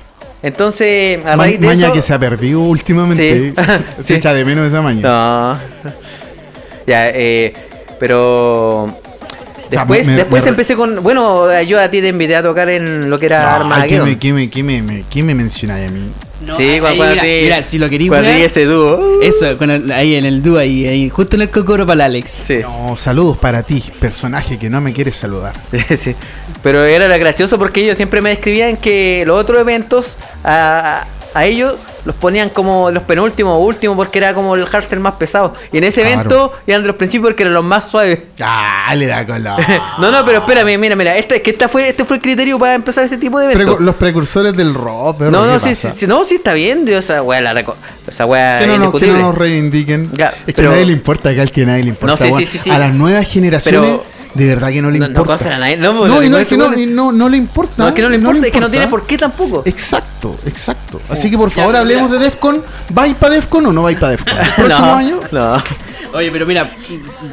Entonces, a Ma- raíz de maña eso... que se ha perdido últimamente. Sí. (laughs) Se Sí. echa de menos esa maña. No. Ya, eh, pero... Después, me- después me- empecé con... Bueno, yo a ti te invité a tocar en lo que era Ay, ¿qué Armageddon. me, qué me, qué me, qué me mencionáis a mí? No, sí, cuando, mira, te- mira, si lo queréis cuando ese dúo. Eso, ahí en el dúo, ahí, ahí, justo en el cocoro para el Alex. Sí. No, saludos para ti, personaje que no me quieres saludar. (laughs) Sí. Pero era gracioso porque ellos siempre me describían que los otros eventos a, a ellos los ponían como los penúltimos o últimos porque era como el hardstyle más pesado. Y en ese Claro. evento eran de los principios porque eran los más suaves. Ah, le da la. (laughs) No, no, pero espérame, mira, mira, este, que esta fue, este fue el criterio para empezar ese tipo de eventos. Los precursores del rock, perro, no, no, ¿qué sí, sí, sí, no, sí está bien, Dios, esa weá, la esa weá Que no, que no nos reivindiquen. Ya, es que pero- a nadie le importa, acá el que a nadie le importa. No, sí, sí, sí, sí. A las nuevas generaciones, Pero- de verdad que no le No, no importa. conocen a nadie, no, No, pues, y no, es que no, y no, no le importa. No, es que no le importa, es que no tiene por qué tampoco. Exacto, exacto. Así que por favor ya, hablemos de Defcon. ¿Vais para Defcon o no vais para Defcon? ¿El (laughs) próximo no, año? No. Oye, pero mira,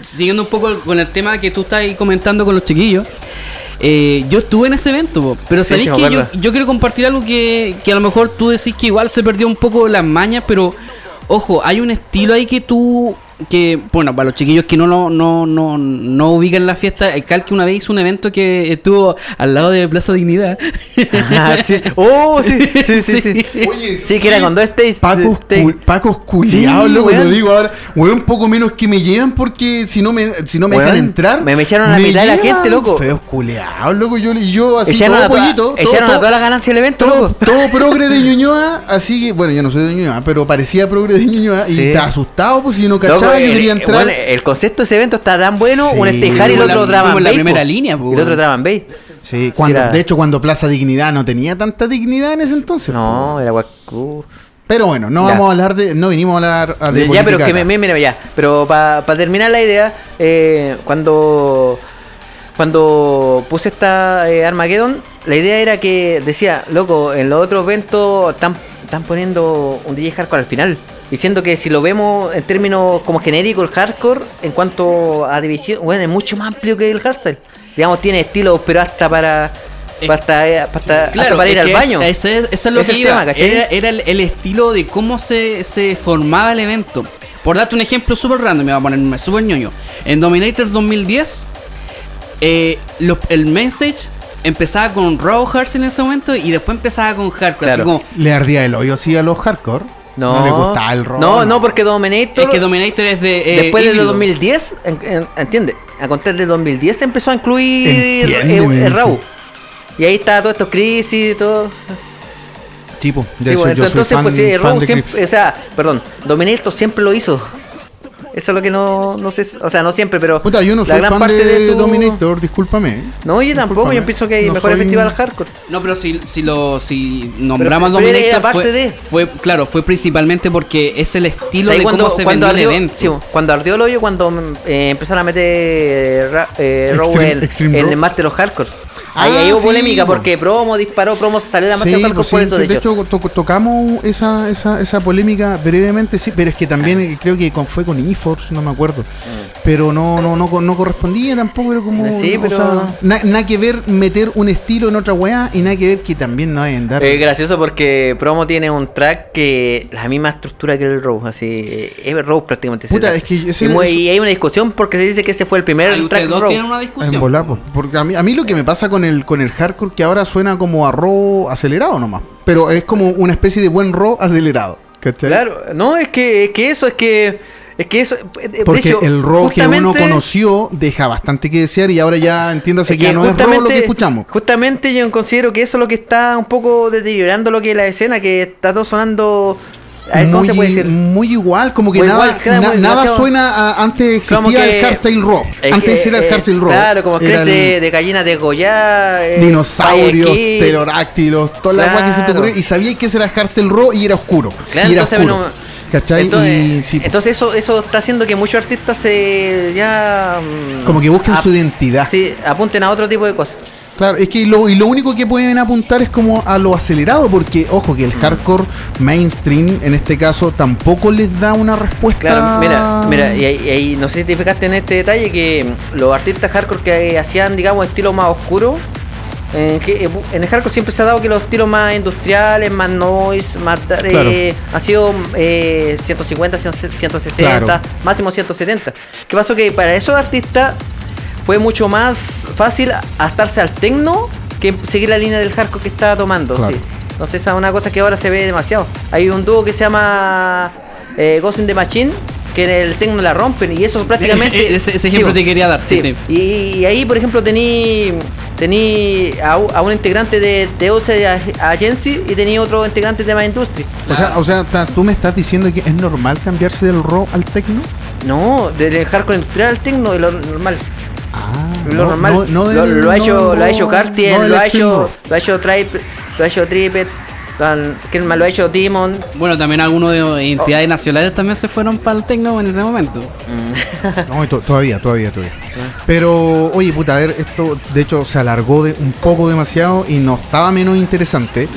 siguiendo un poco con el tema que tú estás ahí comentando con los chiquillos. eh, yo estuve en ese evento, po, pero Sí, sabéis que yo quiero compartir algo que, que a lo mejor tú decís que igual se perdió un poco las mañas, pero ojo, hay un estilo ahí que tú, que bueno, para los chiquillos que no lo- no, no, no ubican la fiesta, el Cal que una vez hizo un evento que estuvo al lado de Plaza Dignidad. Ah, sí. Oh, sí, sí, sí, sí. Oye, Sí, que era dos stays. Pacos, stays. cul- Pacos culiados, Sí, loco, lo digo ahora. Weón, poco menos que me llevan porque si no me, si no me Weón, dejan entrar. me- me echaron a la mitad de la gente, loco. Feos culiados, loco. Yo, y yo así Echaron, todo a, toda- pollito. todo- echaron a todo- todas las ganancias del evento, todo, loco. todo progre de (laughs) Ñuñoa, así que, bueno, yo no soy de Ñuñoa, pero parecía progre de Ñuñoa y Sí. estaba asustado, pues si no Loco, yo el- quería el- entrar. bueno, el concepto de ese evento está tan bueno, Sí. un estejar y el otro and la primera po. línea, po, Y el otro and Bass. sí, cuando, era- de hecho, cuando Plaza Dignidad no tenía tanta dignidad en ese entonces. No, era guacu. Pero bueno, no Ya. vamos a hablar de. No vinimos a hablar a- de. ya, pero que me- mira, ya. Pero para terminar la idea, eh, cuando cuando puse esta eh, Armageddon, la idea era que decía, loco, en los otros eventos están, están poniendo un DJ hardcore al final. Diciendo que si lo vemos en términos como genérico, el hardcore, en cuanto a división, bueno, es mucho más amplio que el hardstyle. Digamos, tiene estilos, pero hasta para. Eh, para, hasta, hasta- hasta Claro, para ir al baño. es- ese, eso es lo Es que el iba. tema, ¿cachai? era era el, el estilo de cómo se, se formaba el evento. Por darte un ejemplo súper random, me voy a ponerme súper ñoño. En Dominator 2010, eh, lo- el main stage empezaba con Raw Hearts en ese momento y después empezaba con Hardcore. Así Claro. como, Le ardía el hoyo así a los hardcore. No, le gustaba el rock. No, no, porque Dominator. es que Dominator es de. eh, Después del híbrido. 2010, en- en- entiende, a contar del 2010 se empezó a incluir Entiéndeme, el. Raw. Y ahí está todo esto crisis y todo. Tipo, de Sí, eso bueno, yo soy entonces, fan, pues sí, fan Raw de siempre, o sea, perdón, Dominator siempre lo hizo. Eso es lo que no, no sé, o sea, no siempre, pero Puta, yo no la soy gran fan parte de, su- Dominator, discúlpame. No, yo tampoco, yo pienso que hay No mejores soy- festivales hardcore. No, pero si, si lo si nombramos Pero- pero Dominator parte fue, de- fue claro, fue principalmente porque es el estilo O sea, de y cómo se vendió ardió, el evento. sí, cuando ardió el hoyo, cuando eh, empezaron a meter eh, ra- eh, Raw Extreme- en, Extreme en Raw. el Master of Hardcore. Ahí, Ah, ahí hubo sí, polémica po. porque promo disparó, promo salió de la Master Sí, pues por sí, eso, de hecho to- tocamos esa, esa, esa polémica brevemente, sí, pero es que también creo que con- fue con eForce, no me acuerdo. Pero no, no, no, no correspondía tampoco, era como. Mm. Sí, o pero- sea, na- nada que ver meter un estilo en otra weá y nada que ver que también no deben dar. Es gracioso porque Promo tiene un track que la misma estructura que el Raw, así es Raw prácticamente. Puta, es que ese- y, mu- eso- y hay una discusión porque se dice que ese fue el primer Ahí track ustedes dos tienen una En discusión. volar, po. porque a mí, a mí lo que me pasa con el con el hardcore que ahora suena como a raw acelerado nomás. Pero es como una especie de buen raw acelerado. ¿Cachai? Claro, no, es que, es que eso, es que es que eso eh, de Porque hecho, el raw que uno conoció deja bastante que desear y ahora ya entiéndase que ya no es raw lo que escuchamos. Justamente yo considero que eso es lo que está un poco deteriorando lo que es la escena, que está todo sonando. A ver, ¿cómo muy, se puede decir? muy igual, como que Muy nada, igual, claro, na- muy nada suena a- antes existía que- el hardstyle. Es Antes que, era el eh, hardstyle raw. Claro, como el de, gallina de Goya, eh, dinosaurios, pterodáctilos, todas las weas que se te Claro. ocurrió y sabíais que ese era hardstyle raw y era oscuro. Claro, y era entonces, oscuro. no- ¿Cachai? Entonces, y sí, entonces eso, eso está haciendo que muchos artistas se ya mm, como que busquen su identidad. Sí, apunten a otro tipo de cosas. Claro, es que lo, y lo único que pueden apuntar es como a lo acelerado, porque ojo que el Mm. hardcore mainstream en este caso tampoco les da una respuesta. Claro, mira, mira, y ahí, y ahí no sé si te fijaste en este detalle que mm, los artistas hardcore que hacían, digamos, estilo más oscuro, en, que, eh, en el hardcore siempre se ha dado que los estilos más industriales, más noise, más eh, Claro. han sido eh, 150, 160, Claro. máximo 170. ¿Qué pasó? Que para esos artistas fue mucho más fácil adaptarse al techno que seguir la línea del hardcore que estaba tomando. Claro. sí. Entonces esa es una cosa que ahora se ve demasiado. Hay un dúo que se llama eh, Ghost in the Machine que en el techno la rompen y eso prácticamente... (laughs) Ese- ese ejemplo Sí, te quería dar, Sí. sí. Y, y ahí, por ejemplo, tení tení a, un integrante de Deus Agency y tenía otro integrante de My Industry. O sea, o sea, tú me estás diciendo que es normal cambiarse del raw al techno? No, del hardcore industrial al techno y lo normal. Ah, Lo normal. lo, ha no hecho, lo ha hecho Cartier, no lo ha hecho, lo ha hecho Tripe, lo ha hecho Tripet, ¿quién más? Lo ha hecho Demon. Bueno, también algunos de entidades nacionales también se fueron para el Tecno en ese momento. No, to- todavía, todavía, todavía. Pero, oye, puta, a ver, esto de hecho se alargó de un poco demasiado y no estaba menos interesante.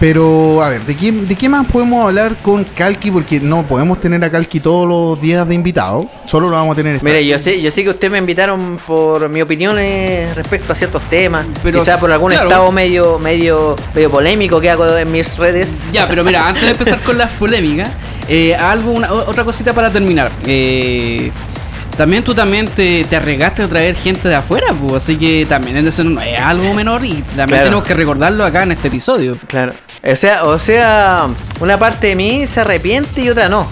Pero, a ver, ¿de qué, ¿de qué más podemos hablar con Kalki? Porque no podemos tener a Kalki todos los días de invitado. Solo lo vamos a tener esta Mire, yo sé, yo sé que ustedes me invitaron por mi opinión eh, respecto a ciertos temas, Pero quizá por algún claro. estado medio, medio, medio polémico que hago en mis redes. Ya, pero mira, antes de empezar con las polémicas, eh, algo, una, otra cosita para terminar. Eh, también tú también te, te arriesgaste a traer gente de afuera, pues, así que también eso no es algo menor y también Claro. tenemos que recordarlo acá en este episodio. Claro. O sea, o sea, una parte de mí se arrepiente y otra no.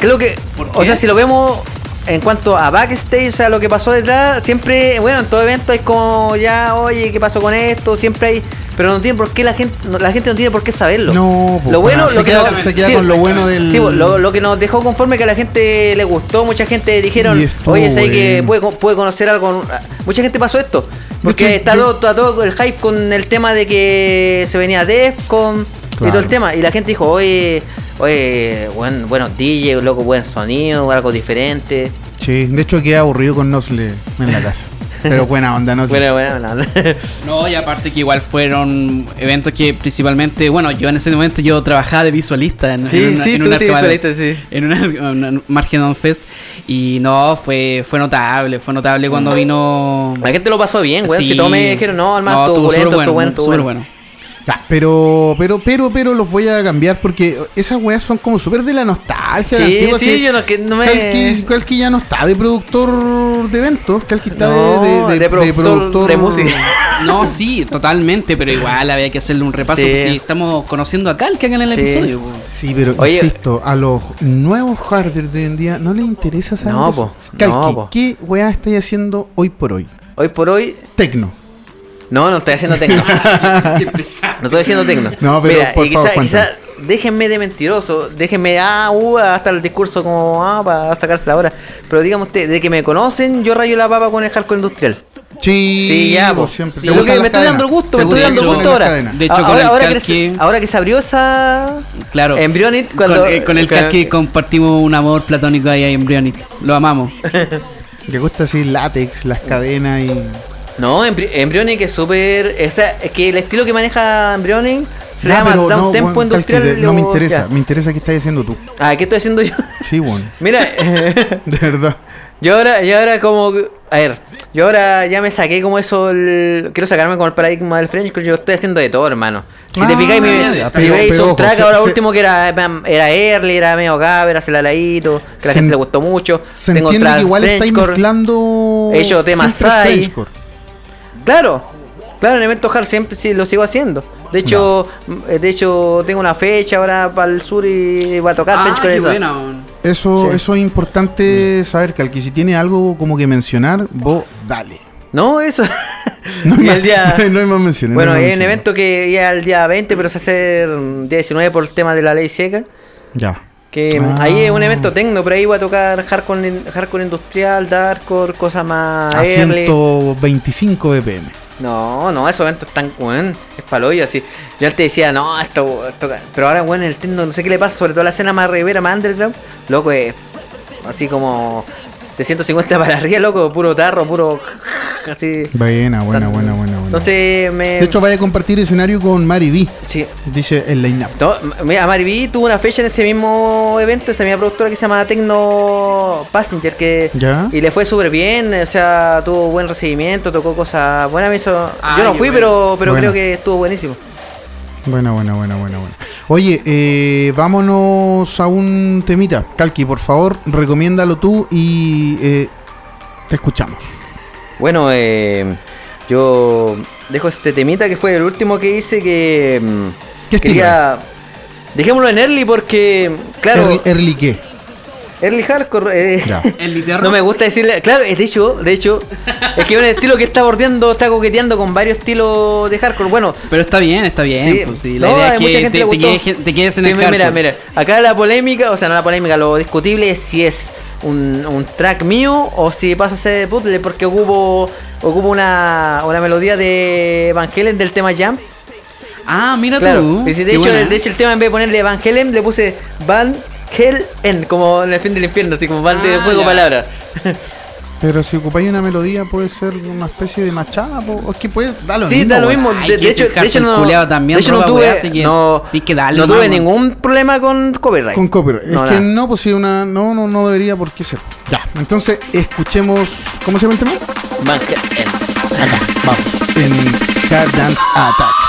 Creo que, ¿Por o sea, si lo vemos en cuanto a backstage, o sea, lo que pasó detrás, siempre, bueno, en todo evento hay como ya, oye, ¿qué pasó con esto? Siempre hay, pero no tiene por qué la gente, no- la gente no tiene por qué saberlo. No, po, lo bueno, se lo que queda- nos- se queda sí, con lo bueno del- sí, po, lo, lo que nos dejó conforme que a la gente le gustó, mucha gente dijeron, estuvo oye, sé que bueno. puede, puede conocer algo, mucha gente pasó esto. Porque hecho, está, yo- todo, todo el hype con el tema de que se venía Defcon y todo Claro. el tema. Y la gente dijo, oye, oye, buen, bueno, DJ, loco, buen sonido, algo diferente. Sí, de hecho quedé aburrido con Nosle en la casa. Pero buena onda, Nosle. Bueno, bueno, no. (laughs) No, y aparte que igual fueron eventos que principalmente, bueno, yo en ese momento yo trabajaba de visualista en, Sí, en una, sí, en tú una sí. en una, una Margedon Fest y no, fue fue notable, fue notable cuando vino la gente lo pasó bien, güey. Sí. Si todos me dijeron, no, hermano, No, estuvo bueno, bueno, estuvo súper bueno. Ya, pero, pero, pero, pero los voy a cambiar porque esas weas son como súper de la nostalgia. de Sí, antiguo, sí, así. yo no, que no me... Kalki, Kalki ya no está de productor de eventos, Kalki está No, de, de, de productor de música. (laughs) No, sí, totalmente, pero igual había que hacerle un repaso. Sí. pues, sí, estamos conociendo a Cal que hagan el Sí. episodio. pues. Sí, pero Oye. insisto, a los nuevos hardware de hoy en día no les interesa saber No, eso. po, Kalki, no, po. ¿qué weá estáis haciendo hoy por hoy? Hoy por hoy... Tecno. No, no estoy haciendo tecno. (laughs) No estoy haciendo tecno. No, pero por y favor, quizá, déjenme de mentiroso, déjenme, ah, uh, hasta el discurso como, ah, para sacarse la hora. Pero dígame usted, de que me conocen, yo rayo la papa con el hardcore industrial. Sí, Sí, ya, pues, po. siempre. Sí, ¿Te lo que me estoy dando el gusto, ¿Te me estoy dando el gusto ahora. De hecho, ahora, con el ahora que calque- se, ahora que se abrió esa. Claro. Embryonic, cuando. con, eh, con el Cal que compartimos un amor platónico ahí a Embryonic. Lo amamos. (laughs) ¿Te gusta así látex, las cadenas y. No, Embry- Embryonic es súper. es que el estilo que maneja Embryonic. Se Ya, llama pero no, tempo Kalki, industrial. no me interesa, ya. me interesa qué estás haciendo tú. Ah, ¿qué estoy haciendo yo? Sí, bueno. (laughs) Mira, (laughs) De verdad. yo ahora, yo ahora como. A ver, yo ahora ya me saqué como eso. el- quiero sacarme como el paradigma del French, porque yo estoy haciendo de todo, hermano. Si te Ah, fijas, mi, ya, mi veis pero un track ahora se- último que era, era early, era medio gabber, hace el aladito, que a la gente en- le gustó mucho. Se Tengo entiende que igual estáis mezclando. He hecho temas. Frenchcore. Claro, claro, en evento hard siempre sí lo sigo haciendo. De hecho, m- de hecho tengo una fecha ahora para el sur y voy a tocar Ah, Frenchcore qué esa. buena. man. Eso, Sí. eso es importante saber, Kalki. Si tiene algo como que mencionar, vos dale. No, eso. (laughs) No hay Y más, el día- (laughs) no hay más menciones. no Bueno, hay más es un evento que ya el día 20, pero se hace el día 19 por el tema de la ley seca. Ya. Que Ah. ahí es un evento tecno, pero ahí voy a tocar hardcore, hardcore industrial, darkcore, cosas más A early. 125 BPM. No, no, esos eventos están, weón, es paloyo así. Yo antes decía, no, esto, esto pero ahora, weón, el tecno, no sé qué le pasa, sobre todo la escena más rivera, más underground, loco, es así como de 150 para arriba, loco, puro tarro, puro, así. Buena, buena, buena, buena. buena. Entonces, me... De hecho, vaya a compartir escenario con Mari B. sí, Dice el line-up. No, mira, Mariví tuvo una fecha en ese mismo evento, esa misma productora que se llama Tecno Passenger, que Ya. y le fue súper bien, o sea, tuvo buen recibimiento, tocó cosas buenas, me hizo... Ah, Yo no fui, bueno. pero, pero creo que estuvo buenísimo. Buena, buena, buena, buena, buena. Oye, eh, vámonos a un temita. Kalki, por favor, recomiéndalo tú y eh, te escuchamos. Bueno, eh, yo dejo este temita que fue el último que hice que... mm, ¿Qué quería... Dejémoslo en early porque, claro... Early, early qué? Early Hardcore. eh, Ya. (laughs) El literro. No me gusta decirle. Claro, de hecho, de hecho, es que es un estilo que está bordeando, está coqueteando con varios estilos de hardcore. Bueno, Pero está bien, está bien. pues, sí, la no, idea es mucha que gente te, te quedes, te quedes en Sí, el mira, hardcore. mira, acá la polémica, o sea, no la polémica, lo discutible es si es un, un track mío o si pasa a ser bootleg porque ocupo, ocupo una, una melodía de Van Halen del tema Jump. Ah, mira Claro, tú. y hecho, de hecho el tema en vez de ponerle Van Halen le puse Van Halen, como en el fin del infierno, así como Van de Ah, fuego ya. palabra. (laughs) Pero si ocupáis una melodía puede ser una especie de machada, o es que puede, da lo Sí, mismo. da lo mismo. Ay, De, hecho, de hecho no, también de hecho no tuve, weá, así que no, tienes que darle no tuve ningún problema con copyright. Con copyright. No, es que no, pues si una. No, no, no debería por qué ser. Ya. Entonces, escuchemos. ¿Cómo se llama el tema? Van (laughs) vamos. En Hard Dance Attack.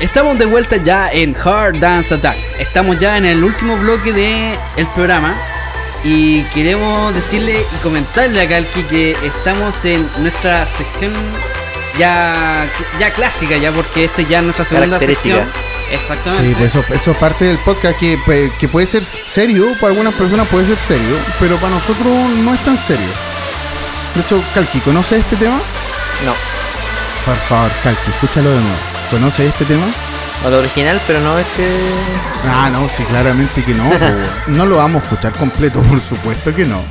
Estamos de vuelta ya en Hard Dance Attack. Estamos ya en el último bloque del el programa. Y queremos decirle y comentarle acá al que estamos en nuestra sección ya, ya clásica, ya porque esta ya es nuestra segunda sección. Exactamente. Sí, pues eso, eso es parte del podcast que, pues, que puede ser serio, para algunas personas puede ser serio, pero para nosotros no es tan serio. De hecho, Calqui, ¿conoce este tema? No. Por favor, Calqui, escúchalo de nuevo. ¿Conoce este tema? O lo original, pero no este. Ah, no, sí, claramente que no. (laughs) no lo vamos a escuchar completo, por supuesto que no.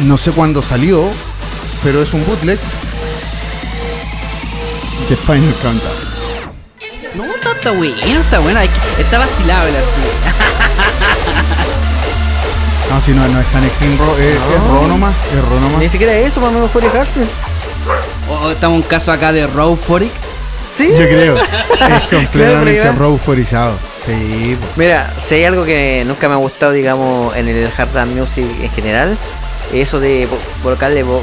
No sé cuándo salió, pero es un bootleg de Final Countdown. No, está, está bueno, está que- Está vacilable así. (laughs) No, si no, no es tan extreme es, es ro nomás, es ro nomás. Ni siquiera eso, para Fury Hardstyle. O, o estamos en un caso acá de Row Foric. Sí. Yo creo. Es (laughs) completamente Claro, ro euforizado. Sí. Mira, si hay algo que nunca me ha gustado, digamos, en el hard music en general, eso de vocales, vo-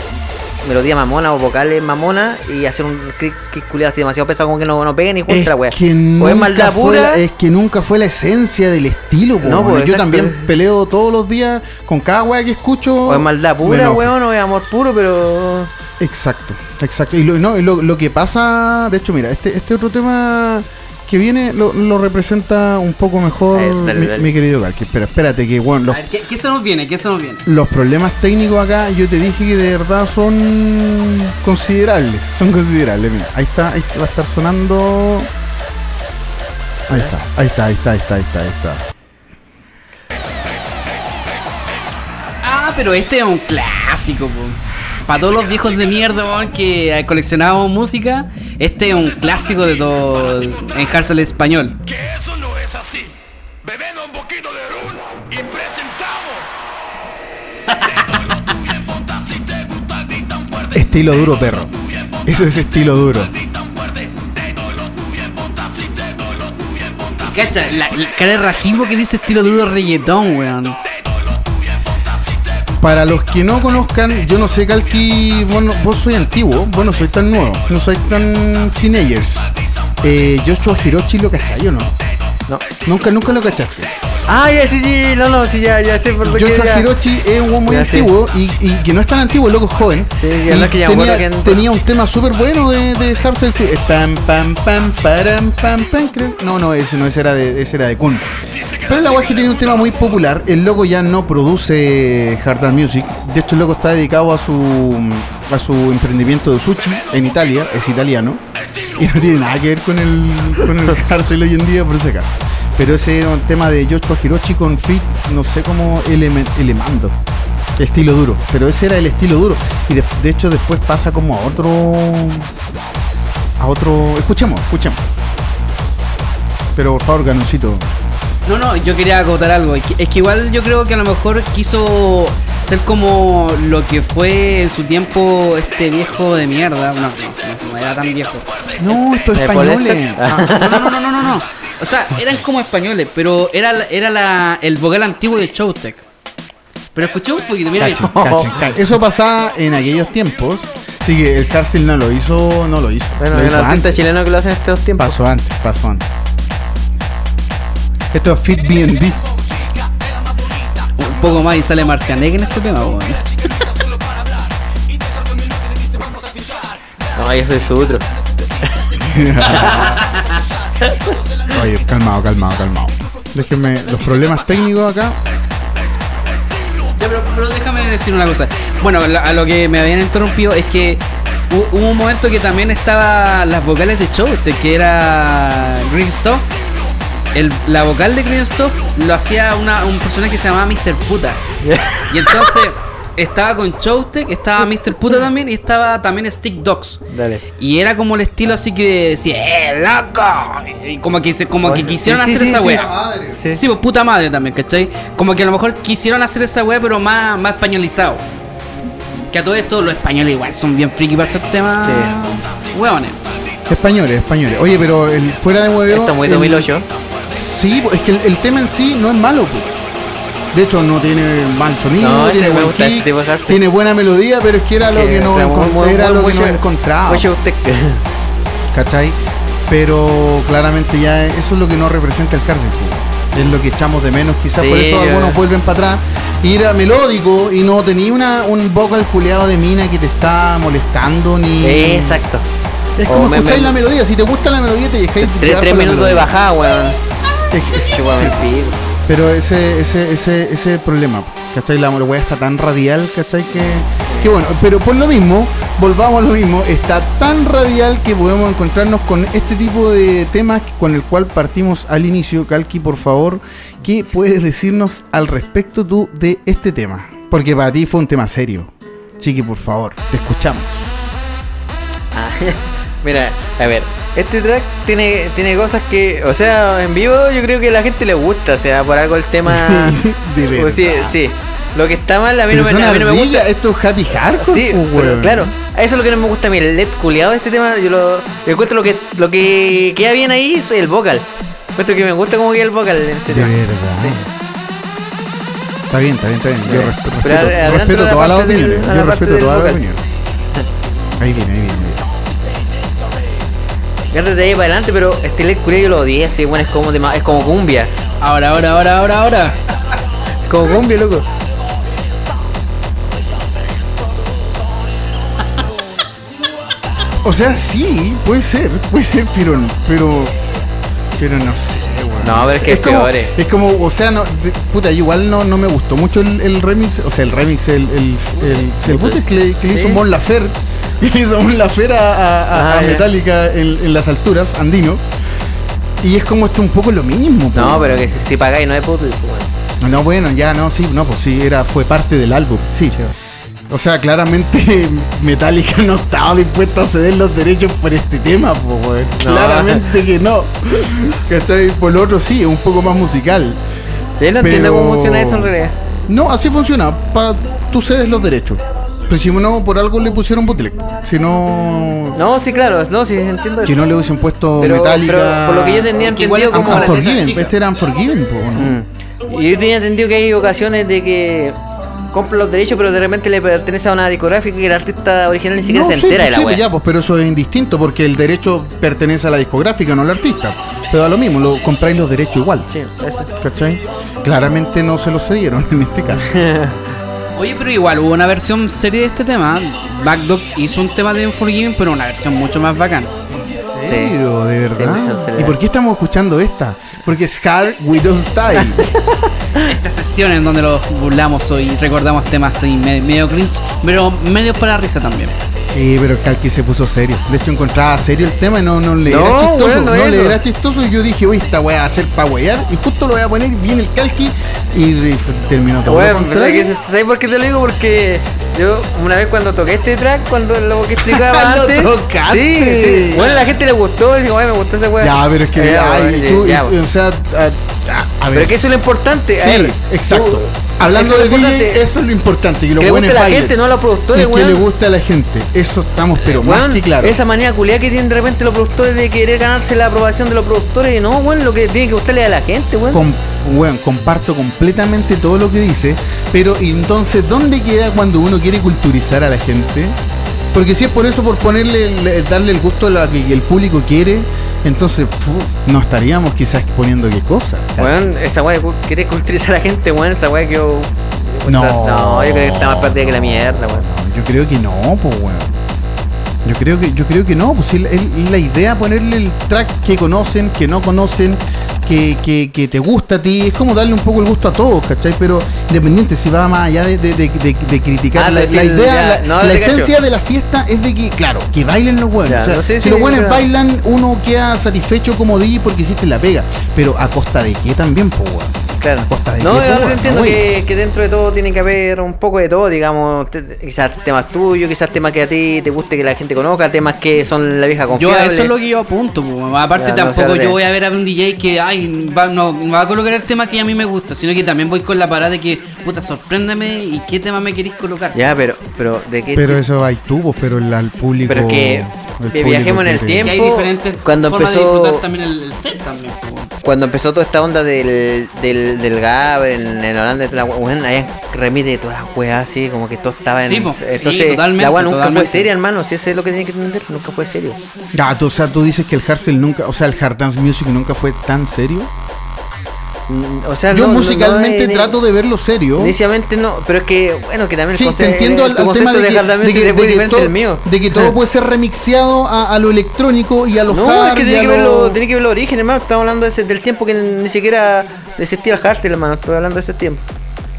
melodía mamona o vocales mamona y hacer un clic clic culiado así demasiado pesado como que no, no peguen ni wea. que, o es maldad pura. la, es que nunca fue la esencia del estilo, po, No, weón. pues, Yo exacto. también peleo todos los días con cada weá que escucho. O es maldad pura, weón, o es amor puro, pero. Exacto, exacto. Y lo, no, lo, lo que pasa, de hecho, mira, este, este otro tema que viene lo, lo representa un poco mejor A ver, dale, mi, dale. mi querido Galki. Espera, espérate, que bueno, A los, ver, ¿qué, ¿qué se nos viene? ¿Qué se nos viene? los problemas técnicos acá, yo te dije que de verdad son considerables. Son considerables. Mira, ahí está, ahí va a estar sonando. Ahí está, ahí está, ahí está, ahí está, ahí está, ahí está. Ah, pero este es un clásico, Para todos los viejos de mierda weón, que coleccionábamos música, este es un clásico de todo en Harsel español. Que eso no es así. Bebiendo un poquito de rum y presentamos. Estilo duro, perro. Eso es estilo duro. Cacha, la, la cara de rajismo que dice estilo duro reggaetón, weón. Para los que no conozcan, yo no sé, Calqui, bueno, vos soy antiguo, vos no soy tan nuevo, no soy tan teenagers. Eh, Joshua Hiroshi lo cachai o no? No. Nunca, nunca lo cachaste. Ah, ya, sí, sí, no, no, sí, ya, ya sé por lo que. Hiroshi es un muy Ya, antiguo y, y que no es tan antiguo, el loco es joven. Sí, sí, y es lo que ya me tenía, un tema súper bueno de, de Su- eh, Pam, pam, pam, param, pam, pam, creo. No, no, ese no, ese era de, ese era de Kun. Pero la weá es que tiene un tema muy popular. El loco ya no produce hard dance music. De hecho, el loco está dedicado a su a su emprendimiento de sushi en Italia. Es italiano. Y no tiene nada que ver con el, con el (laughs) hardstyle hoy en día, por ese caso. Pero ese era un tema de Joshua Hiroshi con Fit, no sé cómo, Elemando. Estilo duro. Pero ese era el estilo duro. Y de, de hecho después pasa como a otro... A otro... Escuchemos, escuchemos. Pero por favor, Ganoncito. No, no, yo quería acotar algo. Es que, igual yo creo que a lo mejor quiso ser como lo que fue en su tiempo este viejo de mierda. No, no, no, no era tan viejo. No, esto es ¿De español. Polester? Ah, No, no, no, no, no, no. O sea, eran como españoles, pero era, la- era la, el vocal antiguo de Showtech. Pero escuché un poquito, mira. cachen, cachen, cachen. Eso pasaba en aquellos tiempos. Así que el Cárcel no lo hizo, no lo hizo. Bueno, lo hay hizo artista antes. chileno que lo hace en estos tiempos. Pasó antes, pasó antes. Esto es Fit BND. Un poco más y sale Marcianek en este tema, weón. No, yo soy su otro. (laughs) (laughs) Oye, calmado, calmado, calmado. Déjenme los problemas técnicos acá. Ya, pero, pero déjame decir una cosa. Bueno, a lo que me habían interrumpido es que hu- hubo un momento que también estaba las vocales de Showtech, que era Green Stuff. El, la vocal de Green Stuff lo hacía una, un personaje que se llamaba Mr. Puta. (laughs) Y entonces estaba con Showtech, estaba Mr. Puta también y estaba también Stick Dogs. Dale. Y era como el estilo así que decía, ¡eh, loco! Y como que, se- como que quisieron sí, hacer sí, esa sí. wea. Sí. Pues puta madre también, ¿cachai? Como que a lo mejor quisieron hacer esa weá, pero más, más españolizado. Que a todo esto los españoles igual son bien friki para esos temas. Sí. Hueones. Españoles, españoles. Oye, pero el, fuera de hueveo. Esto es muy el- 2008. Sí, es que el, el tema en sí no es malo. po. De hecho, no tiene mal sonido, No, tiene buen kick, tiene buena melodía, pero es que era lo que no, era lo que no encontraba. (laughs) ¿cachai? Pero claramente ya eso es lo que no representa el cárcel. po. Es lo que echamos de menos, quizás por eso algunos vuelven para atrás. Y era melódico y no tenía una, un vocal culeado de mina que te está molestando ni. Exacto. Es como me- escucháis me- la melodía, si te gusta la melodía te dejáis Tres, minutos de bajada, weón. Es que- sí. Pero ese, ese, ese, ese problema, ¿cachai? La weá está tan radial, ¿cachai? Que, que bueno, pero por lo mismo, volvamos a lo mismo, está tan radial que podemos encontrarnos con este tipo de temas con el cual partimos al inicio. Kalki, por favor, ¿qué puedes decirnos al respecto tú de este tema? Porque para ti fue un tema serio. Chiqui, por favor, te escuchamos. (laughs) Mira, a ver, este track tiene, tiene cosas que, o sea, en vivo yo creo que a la gente le gusta, o sea, por algo el tema... (laughs) Sí, de Pues sí, sí. Lo que está mal a mí, no me, son a mí no me ardillas, gusta. esto es happy hardcore, Sí, pero weón. claro, eso es lo que no me gusta a mí, el LED culiado de este tema, yo lo yo encuentro lo que lo que queda bien ahí es el vocal. Encuentro que me gusta cómo queda el vocal en este De tema. verdad. Está bien, está bien, está bien. Yo Bien. respeto, respeto, respeto la todas las opiniones. Yo respeto todas las opiniones. Ahí viene, ahí viene. Ya de ahí para adelante, pero este LED yo lo odié, así, bueno, es como, tema- es como cumbia. Ahora, ahora, ahora, ahora, ahora. Como cumbia, loco. O sea, sí, puede ser, puede ser, pero, pero, pero no sé, weón. No, pero es que es como, peor, eh. es como, o sea, no, de- puta, igual no, no me gustó mucho el, el remix, o sea, el remix, el, el, el, el bootleg que le, que le hizo Sí. Mon Lafer, (laughs) hizo Mon Lafer a, a, a- Ah, a. Metallica en, en las alturas, andino. Y es como esto un poco lo mismo. po. No, pero que si, si pagáis no es puto, weón. No, bueno, ya no, sí, no, pues sí, era, fue parte del álbum, sí. O sea, claramente (laughs) Metallica no estaba dispuesto a ceder los derechos por este tema, pues. No. Claramente que no. (laughs) ¿Cachai? Por lo otro sí, es un poco más musical. Yo no entiendo Pero- cómo funciona eso en realidad. No, así funciona. Pa, tú cedes los derechos. Pero si no, por algo le pusieron bootleg. Si no. No, sí, claro, no, sí, entiendo Si no le hubiesen puesto Pero, Metallica. pero por lo que yo tenía Porque igual entendido es como... Unforgiven, este era Unforgiven, po, ¿no? Mm. Y yo tenía entendido que hay ocasiones de que compran los derechos, pero de repente le pertenece a una discográfica y el artista original ni siquiera No, se sí, entera pues, de sí, la pues wea. ya, pues, pero eso es indistinto porque el derecho pertenece a la discográfica, no al artista. Pero a lo mismo, lo compráis los derechos igual. Sí, eso. ¿Cachai? Claramente no se los cedieron en este caso. (laughs) Oye, pero igual hubo una versión serie de este tema. Backdog hizo un tema de Unforgiven, pero una versión mucho más bacán. Sí. Pero, de verdad. sí. ¿Y por qué estamos escuchando esta? Porque es Hard Widow Style. (laughs) Esta sesión en donde los burlamos hoy, recordamos temas medio cringe, pero medio para risa también. Sí, pero Kalki se puso serio. De hecho, encontraba serio el tema y no, no le No, era chistoso. no le era chistoso. Y yo dije, uy, esta weá va a ser para wear. Y justo lo voy a poner bien el Kalki. Y terminó todo. Bueno, ¿sabes por qué te lo digo? Porque yo una vez cuando toqué este track, cuando lo que (laughs) explicaba Lo antes, tocaste. sí, sí. bueno, a la gente le gustó, digo, "Ay, me gustó esa weá. Ya, pero es que. Ay, tú- ya, y- o sea, a, a- a ver. Pero es que eso es lo importante. a Sí, ver, exacto. tú- Hablando de lo DJ, eso es lo importante. Que los Que le a la gente, no a los productores, Y que le guste a la gente. Eso estamos, pero más Weón, que claro. Esa manía culiada que tienen de repente los productores de querer ganarse la aprobación de los productores. Y no, weón, lo que tiene que gustarle a la gente, weón. Com- weón, comparto completamente todo lo que dice, pero ¿y entonces, ¿dónde queda cuando uno quiere culturizar a la gente? Porque si es por eso, por ponerle, le- darle el gusto a lo que el público quiere, entonces no estaríamos quizás poniendo qué cosa. Weón, esa weá querer culturizar a la gente, weón, esa weá que yo. No. No, yo creo que está más perdida que la mierda, weón. Yo creo que no, pues weón. Yo creo que, yo creo que no, pues si la, el- la idea ponerle el track que conocen, que no conocen, que, que, que te gusta a ti, es como darle un poco el gusto a todos, ¿cachai? Pero independiente, si va más allá de, de- de- de- de criticar Ah, la, la idea, ya, la, no, la te cacho. esencia de la fiesta es de que, claro, que bailen los buenos. Ya, o sea, no sé si si- los buenos bailan, uno queda satisfecho como DJ porque hiciste la pega. Pero a costa de qué también, pues. Claro. costa de No, qué, yo entiendo que, que dentro de todo tiene que haber un poco de todo, digamos, te- quizás temas tuyos, quizás temas que a ti te guste que la gente conozca, temas que son la vieja Yo confiable. a eso es lo que yo apunto, po. aparte Ya, tampoco yo voy a ver a un DJ que ay, va, no, va a colocar el tema que a mí me gusta, sino que también voy con la parada de que, puta, sorpréndeme y qué tema me queréis colocar. Ya, pero, pero, ¿de qué? Pero eso hay tubos, pero el, al público. Pero es que viajemos en el Y hay tiempo, diferentes cuando formas de empezó- disfrutar también el, el set también, po. Cuando empezó toda esta onda del, del, del Gab en, en Holanda, la ahí remite todas las weas así, como que todo estaba en. Sí, po, sí, entonces, totalmente, la wea nunca totalmente. fue seria, hermano, si eso es lo que tiene que entender, nunca fue serio. Ya, tú, o sea, tú dices que el Harsel nunca, o sea, el Hard Dance Music nunca fue tan serio. O sea, Yo no- musicalmente no, trato de verlo serio. Inicialmente no, pero es que, bueno, que también el Sí, te entiendo el- al, tu al tema de que, de de todo, del mío. de que todo (laughs) puede ser remixeado a, a lo electrónico y a los No, es que tiene que, ver lo- lo- tiene que ver los orígenes, hermano. Estamos hablando de ese- del tiempo que ni siquiera existía el hardstyle, hermano. Estoy hablando de ese tiempo.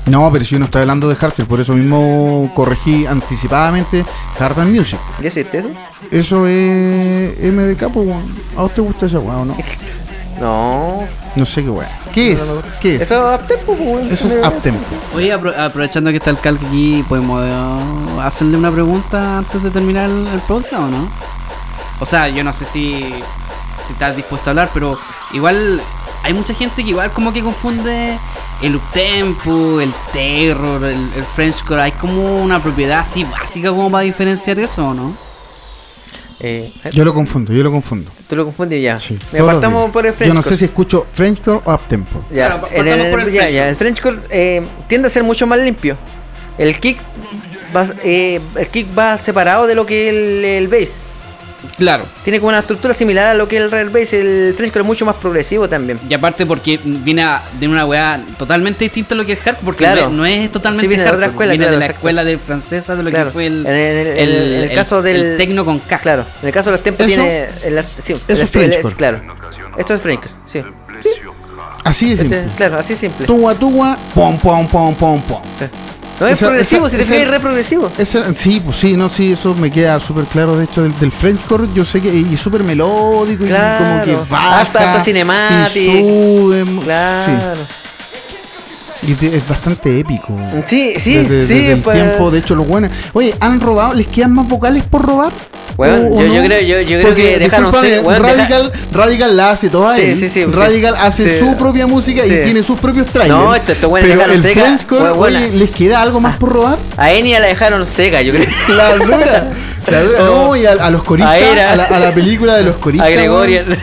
No, pero si uno está hablando de hardstyle, por eso mismo corregí anticipadamente Hard Dance Music. ¿Ya existe eso? Eso es MBK, pues, weón. ¿A usted gusta esa weá o no? No. No sé qué weá. ¿Qué es? ¿Qué es? Eso es uptempo, pues, weón. Eso es uptempo. Oye, apro- aprovechando que está el calque aquí, ¿podemos eh, hacerle una pregunta antes de terminar el, el podcast o no? O sea, yo no sé si, si estás dispuesto a hablar, pero igual hay mucha gente que igual como que confunde el uptempo, el terror, el, el Frenchcore. Hay como una propiedad así básica como para diferenciar eso, ¿o no? Eh, Yo lo confundo, yo lo confundo. tú lo confundes ya. Sí, Me días. por el Yo French no sé si escucho Frenchcore o uptempo. Ya, Claro, en partamos el, por el ya, Frenchcore. ya, el Frenchcore eh, tiende a ser mucho más limpio. El kick va, eh, el kick va separado de lo que es el, el bass. Claro. Tiene como una estructura similar a lo que es el real bass. El Frenchcore es mucho más progresivo también. Y aparte porque viene a- de una weá totalmente distinta a lo que es hardcore, porque Claro. no, es, no es totalmente Sí, viene de otra escuela, viene claro, de la exacto. escuela de francesa de lo Claro. que fue el, En el- caso del- el tecno con K. Claro, en el caso de los tempos Eso- tiene. sí, el- es el- Frenchcore. Claro, esto es Frenchcore, sí. Así de Este, simple. claro, así simple. Tuwa, tuwa, pom, pom, pom, pom, pom. No es esa- progresivo, esa- si te esa- fijas, es re progresivo. Esa- sí, pues sí, no, sí, eso me queda súper claro. De hecho, del, del Frenchcore, yo sé que y súper melódico Claro. y como que baja. Harta- harta cinematic. Y sube. Claro. Sí. Y es bastante épico. Sí, sí, Desde, sí. desde el pues- tiempo, de hecho, los buenos. Oye, ¿han robado? ¿Les quedan más vocales por robar? Weón, ¿O- o yo- yo creo- yo- yo creo que dejaron ser- deja- Radical, Radical la hace toda Sí, él. sí, sí, sí. Radical hace su propia música y tiene sus propios trailers. No, esto- esto bueno, Pero el seca, Frenchcore, oye, ¿les queda algo más por robar? A Enya la dejaron seca, yo creo. (laughs) La dura. La dura. (laughs) Oh. No, y a, a los coristas, A la, a la película de los coristas. A Gregoria. weón.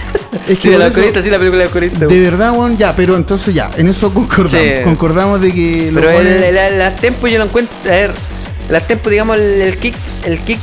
Es que de eso- coristas, sí, la película de los coristas. De verdad, weón, ya, pero entonces ya, en eso concordamos. Sí. Concordamos de que Pero el, el, tempo yo lo encuentro. A ver, las tempo, digamos, el, el kick, el kick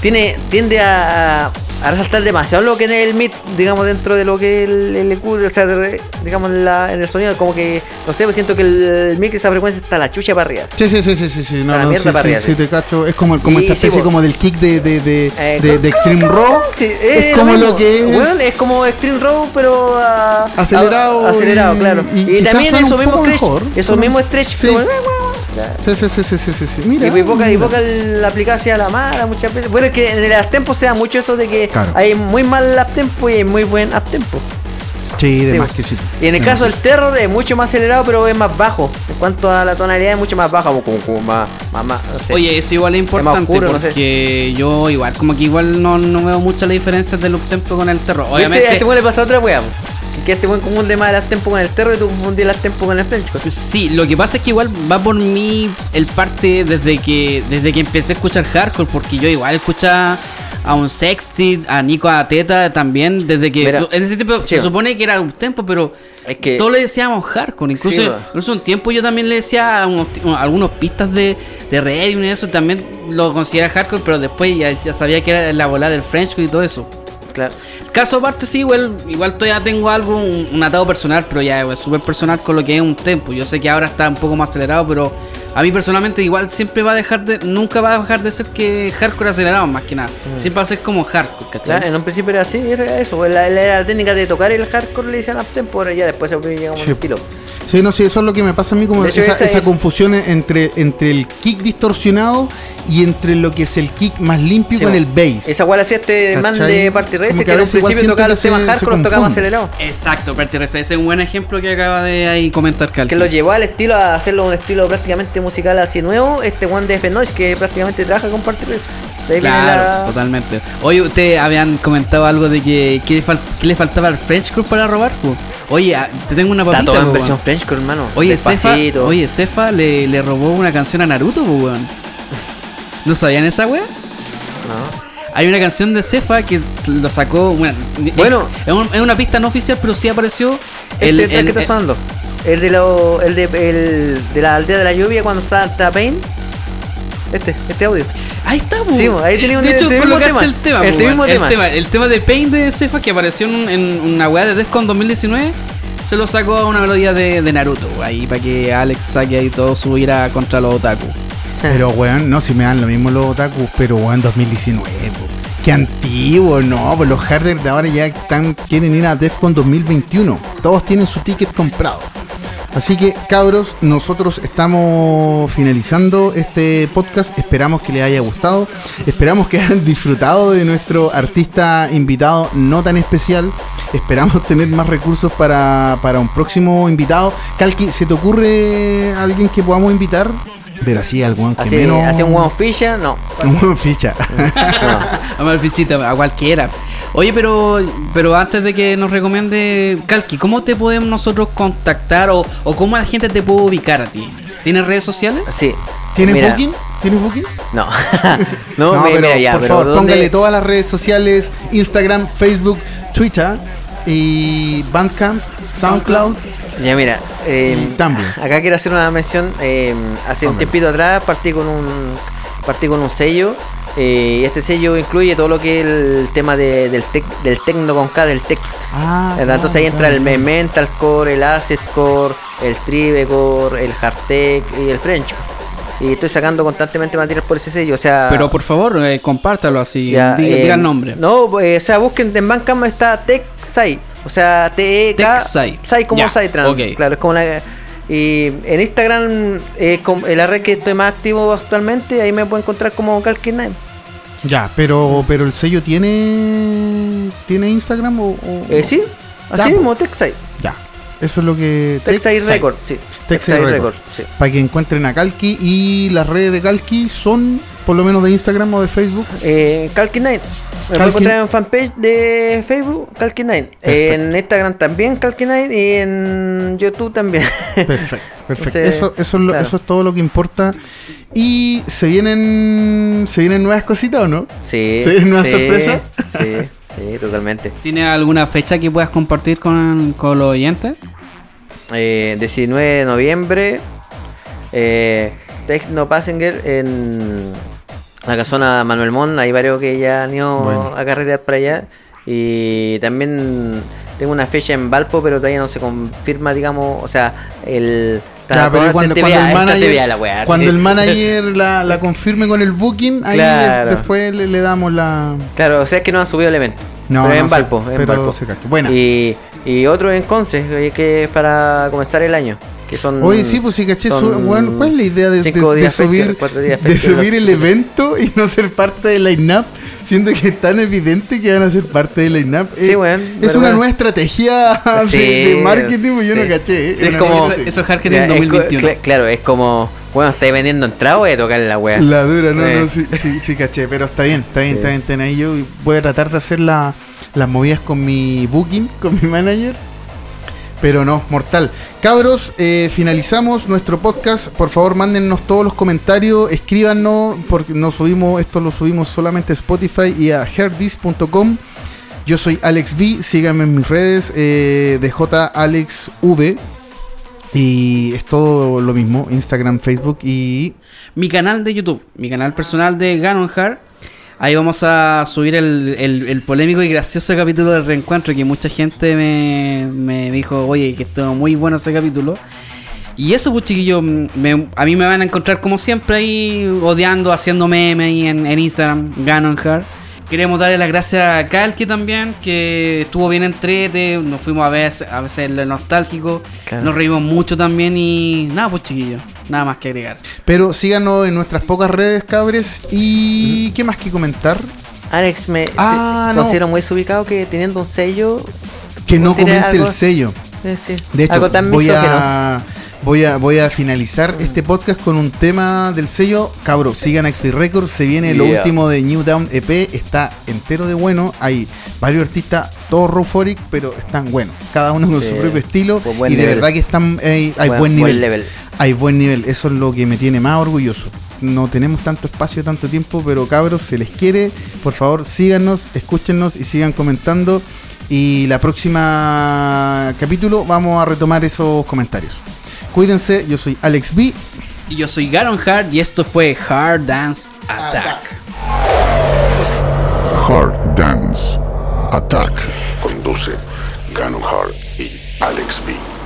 tiene, tiende a, a resaltar demasiado lo que es el mid, digamos, dentro de lo que es el, el EQ, o sea, de- digamos, en, la- en el sonido, como que, no sé, pues siento que el, el mic, esa frecuencia está la chucha para arriba. Sí, sí, sí, sí, sí, sí, no, A la no, sí, sí, te cacho. Es como, como Y esta especie como del kick de, de, de, Eh, de, Extreme Raw. Es como mismo. lo que es. Como Extreme Row, pero ah, Acelerado acelerado, y- claro. y también suena eso un mismo poco stretch, mejor. eso Suena- mismo stretch. como- Sí, sí, sí, sí, sí, sí, sí. Mira. Y poca, y poca la aplicación hacia la mala muchas veces. Bueno, es que en el uptempo se da mucho esto de que Claro. hay muy mal uptempo y hay muy buen uptempo. Sí, de Sí, más que sí. Y en el De caso del terror es mucho más acelerado, pero es más bajo. En cuanto a la tonalidad es mucho más baja, como, como, como más, más, más, no sé. Oye, eso igual es importante oscuro, no sé. porque yo igual como que igual no, no veo mucho la diferencia del uptempo con el terror. Obviamente A este weón le pasa otra wea. Que este weón confunde más el uptempo con el terror y tú confundís el uptempo con el French. Sí, lo que pasa es que igual va por mí el parte desde que desde que empecé a escuchar hardcore, porque yo igual escuchaba a un Sexty, a Nico Ateta también, desde que Mira, en ese tiempo se supone que era un tempo, pero Es que- todos le decíamos hardcore, incluso, Sí, incluso un tiempo yo también le decía a unos, a algunos pistas de, de reggae y eso también lo considera hardcore, pero después ya, ya sabía que era la bola del Frenchcore y todo eso. Claro. El caso aparte sí, igual, igual todavía tengo algo, un, un atado personal, pero ya es súper personal con lo que es un tempo. Yo sé que ahora está un poco más acelerado, pero a mí personalmente igual siempre va a dejar de, nunca va a dejar de ser que hardcore acelerado más que nada. Siempre va a ser como hardcore, ¿cachai? Ya, en un principio era así, era eso. pues, La, la, la técnica de tocar el hardcore le decían uptempo, ya después se llegamos Sí. al estilo. Sí, no, sí, eso es lo que me pasa a mí, como hecho, esa, esa esa es- confusión entre, entre el kick distorsionado y entre lo que es el kick más limpio Sí, con el bass. Esa la hacía este man de Party Como que que a en un veces igual principio tocaba los temas hardcore, los tocaba más acelerado. Exacto, pertenece. Ese es un buen ejemplo que acaba de ahí comentar Cal. Que lo llevó al estilo a hacerlo un estilo prácticamente musical así nuevo. Este one de F Noise que prácticamente trabaja con Party. De viene Claro, la- totalmente. Oye, ustedes habían comentado algo de que, que le, fal- que le faltaba al Frenchcore para robar, po? Oye, ah, te tengo una Está papita, todo en versión. Frenchcore, hermano. Oye, Cefa, oye, Cefa le, le robó una canción a Naruto, pues, weón. ¿No sabían esa weá? No. Hay una canción de Cefa que lo sacó. Bueno, Bueno. es, un- es una pista no oficial, pero sí apareció. Este el- el- que está el- sonando. El de, lo, el de, el de la aldea de la lluvia cuando está, Pain. Este, este audio. Ahí está, pues. Sí, ahí tenía un- De hecho, este colocaste tema. el tema, Este pues, mismo tema. El tema. El tema de Pain de Cefa que apareció en una weá de Descon 2019. se lo sacó a una melodía de, de Naruto, ahí para que Alex saque ahí todo su ira contra los otaku. (laughs) Pero, weón, no, si me dan lo mismo los otakus, pero, weón, 2019, po. Qué antiguo, no, pues los harders de ahora ya quieren ir a DEFCON 2021. Todos tienen su ticket comprado. Así que, cabros, nosotros estamos finalizando este podcast. Esperamos que les haya gustado. Esperamos que hayan disfrutado de nuestro artista invitado no tan especial. Esperamos tener más recursos para, para un próximo invitado. Kalki, ¿se te ocurre alguien que podamos invitar? Pero así, algún que Así, menos. así un huevo ficha, no. Un buen ficha. no. A mal fichita, a cualquiera. Oye, pero pero antes de que nos recomiende Kalki, ¿cómo te podemos nosotros contactar o, o cómo la gente te puede ubicar a ti? ¿Tienes redes sociales? Sí. ¿Tienes Mira, booking? ¿Tienes booking? No. (laughs) no, No, mi- pero mira ya, por pero favor, ¿dónde- póngale todas las redes sociales, Instagram, Facebook, Twitter y Bandcamp, SoundCloud. Ya mira, eh, acá quiero hacer una mención. eh, hace un tiempito atrás partí con un partí con un sello. eh, y este sello incluye todo lo que es el tema de- del tec, del tecno con K, del tech. Ah, Entonces ahí entra el me- metalcore, el acetcore, el tribecore, el hardtech y el french. Y estoy sacando constantemente material por ese sello, o sea, Pero por favor, eh, compártalo así, ya, diga, eh, diga el nombre. No, eh, o sea, busquen en Bandcamp está TechSai. O sea, T-E-K. TechSai. Sai como Ya, Saitrans. ok. Claro, es como la. Y en Instagram, eh, en la red que estoy más activo actualmente, ahí me pueden encontrar como Calkin9. Ya, pero, pero el sello tiene tiene Instagram o, o- Eh, sí, así mismo, TechSai. Ya, eso es lo que Tech Record, sí. TechSai Record. Record, sí. Para que encuentren a Kalki y las redes de Kalki son por lo menos de Instagram o de Facebook. Eh, Calkin9. Me Calkin- pueden encontrar en fanpage de Facebook, Calkin9. En Instagram también, Calkin9. Y en YouTube también. (laughs) Perfecto, perfecto. Entonces, eso, eso, es lo- claro. eso es todo lo que importa. Y se vienen se vienen nuevas cositas, ¿o no? Sí. ¿Se viene una sí, sorpresa? Sí, sí, totalmente. ¿Tienes alguna fecha que puedas compartir con, con los oyentes? Eh, 19 de noviembre, eh, Tecno Passenger en la casona Manuel Mon. Hay varios que ya han ido Bueno. a carretear para allá. Y también tengo una fecha en Valpo, pero todavía no se confirma, digamos, o sea, el... Ya, pero cuando, TVA, cuando el manager, la cuando sí. el manager la, la confirme con el booking, ahí Claro. después le, le damos la. Claro, o sea, es que no han subido el evento. No, pero no en Valpo, en pero Valpo. se cacho. Buena. Y, y otro en Conce, que es para comenzar el año. Que son, Oye, sí, pues sí, caché. bueno, ¿Cuál es la idea de, de- de subir, de subir el evento y no ser parte del line-up? Siendo que es tan evidente que van a ser parte del line-up. Sí, Eh, weón, es una bueno. nueva estrategia de, Sí, de marketing, pues yo sí. no caché. eh, Sí, es como- Eso, eso es marketing Ya, es co- 2021. cl- claro, es como, bueno, estáis vendiendo entrada, voy a tocarle la wea. La dura, no, Eh. no, sí, sí, sí, caché, pero está bien, está bien, Sí. está bien, bien. Ahí yo voy a tratar de hacer la- las movidas con mi booking, con mi manager. Pero no, mortal. Cabros, eh, finalizamos nuestro podcast. Por favor, mándennos todos los comentarios, escríbanos, porque no subimos, esto lo subimos solamente a Spotify y a heardis.com. Yo soy Alex V, síganme en mis redes, eh, DJAlexV. Y es todo lo mismo, Instagram, Facebook y mi canal de YouTube, mi canal personal de Ganon Hard. Ahí vamos a subir el, el- polémico y gracioso capítulo del reencuentro que mucha gente me, me dijo, oye, que estuvo muy bueno ese capítulo. Y eso, pues chiquillos, me- a mí me van a encontrar como siempre ahí odiando, haciendo memes ahí en, en Instagram, Ganon Hard. Queremos darle las gracias a Kalki también, que estuvo bien entrete, nos fuimos a ver a veces nostálgico, Claro. nos reímos mucho también y nada, pues chiquillos, nada más que agregar. Pero síganos en nuestras pocas redes, cabres. ¿Y qué más que comentar? Alex, me Ah, no. considero muy desubicado que teniendo un sello. Que no comente algo- el sello. eh, sí, De hecho, algo tan voy a, voy, a, voy a finalizar este podcast con un tema del sello. Cabros, sigan a XP Records. Se viene lo último de New Down EP. Está entero de bueno. Hay varios artistas, todos Roforic, pero están buenos. Cada uno con Sí, su propio estilo. buen Y de nivel. verdad que están hay, hay Buen- buen, nivel. buen level. Hay buen nivel. Eso es lo que me tiene más orgulloso. No tenemos tanto espacio, tanto tiempo, pero cabros, se les quiere. Por favor, síganos, escúchenos y sigan comentando. Y la próxima capítulo vamos a retomar esos comentarios. Cuídense, yo soy Alex B. Y yo soy Garon Hard y esto fue Hard Dance Attack. Hard Dance Attack. Conduce Ganon Hard y Alex B.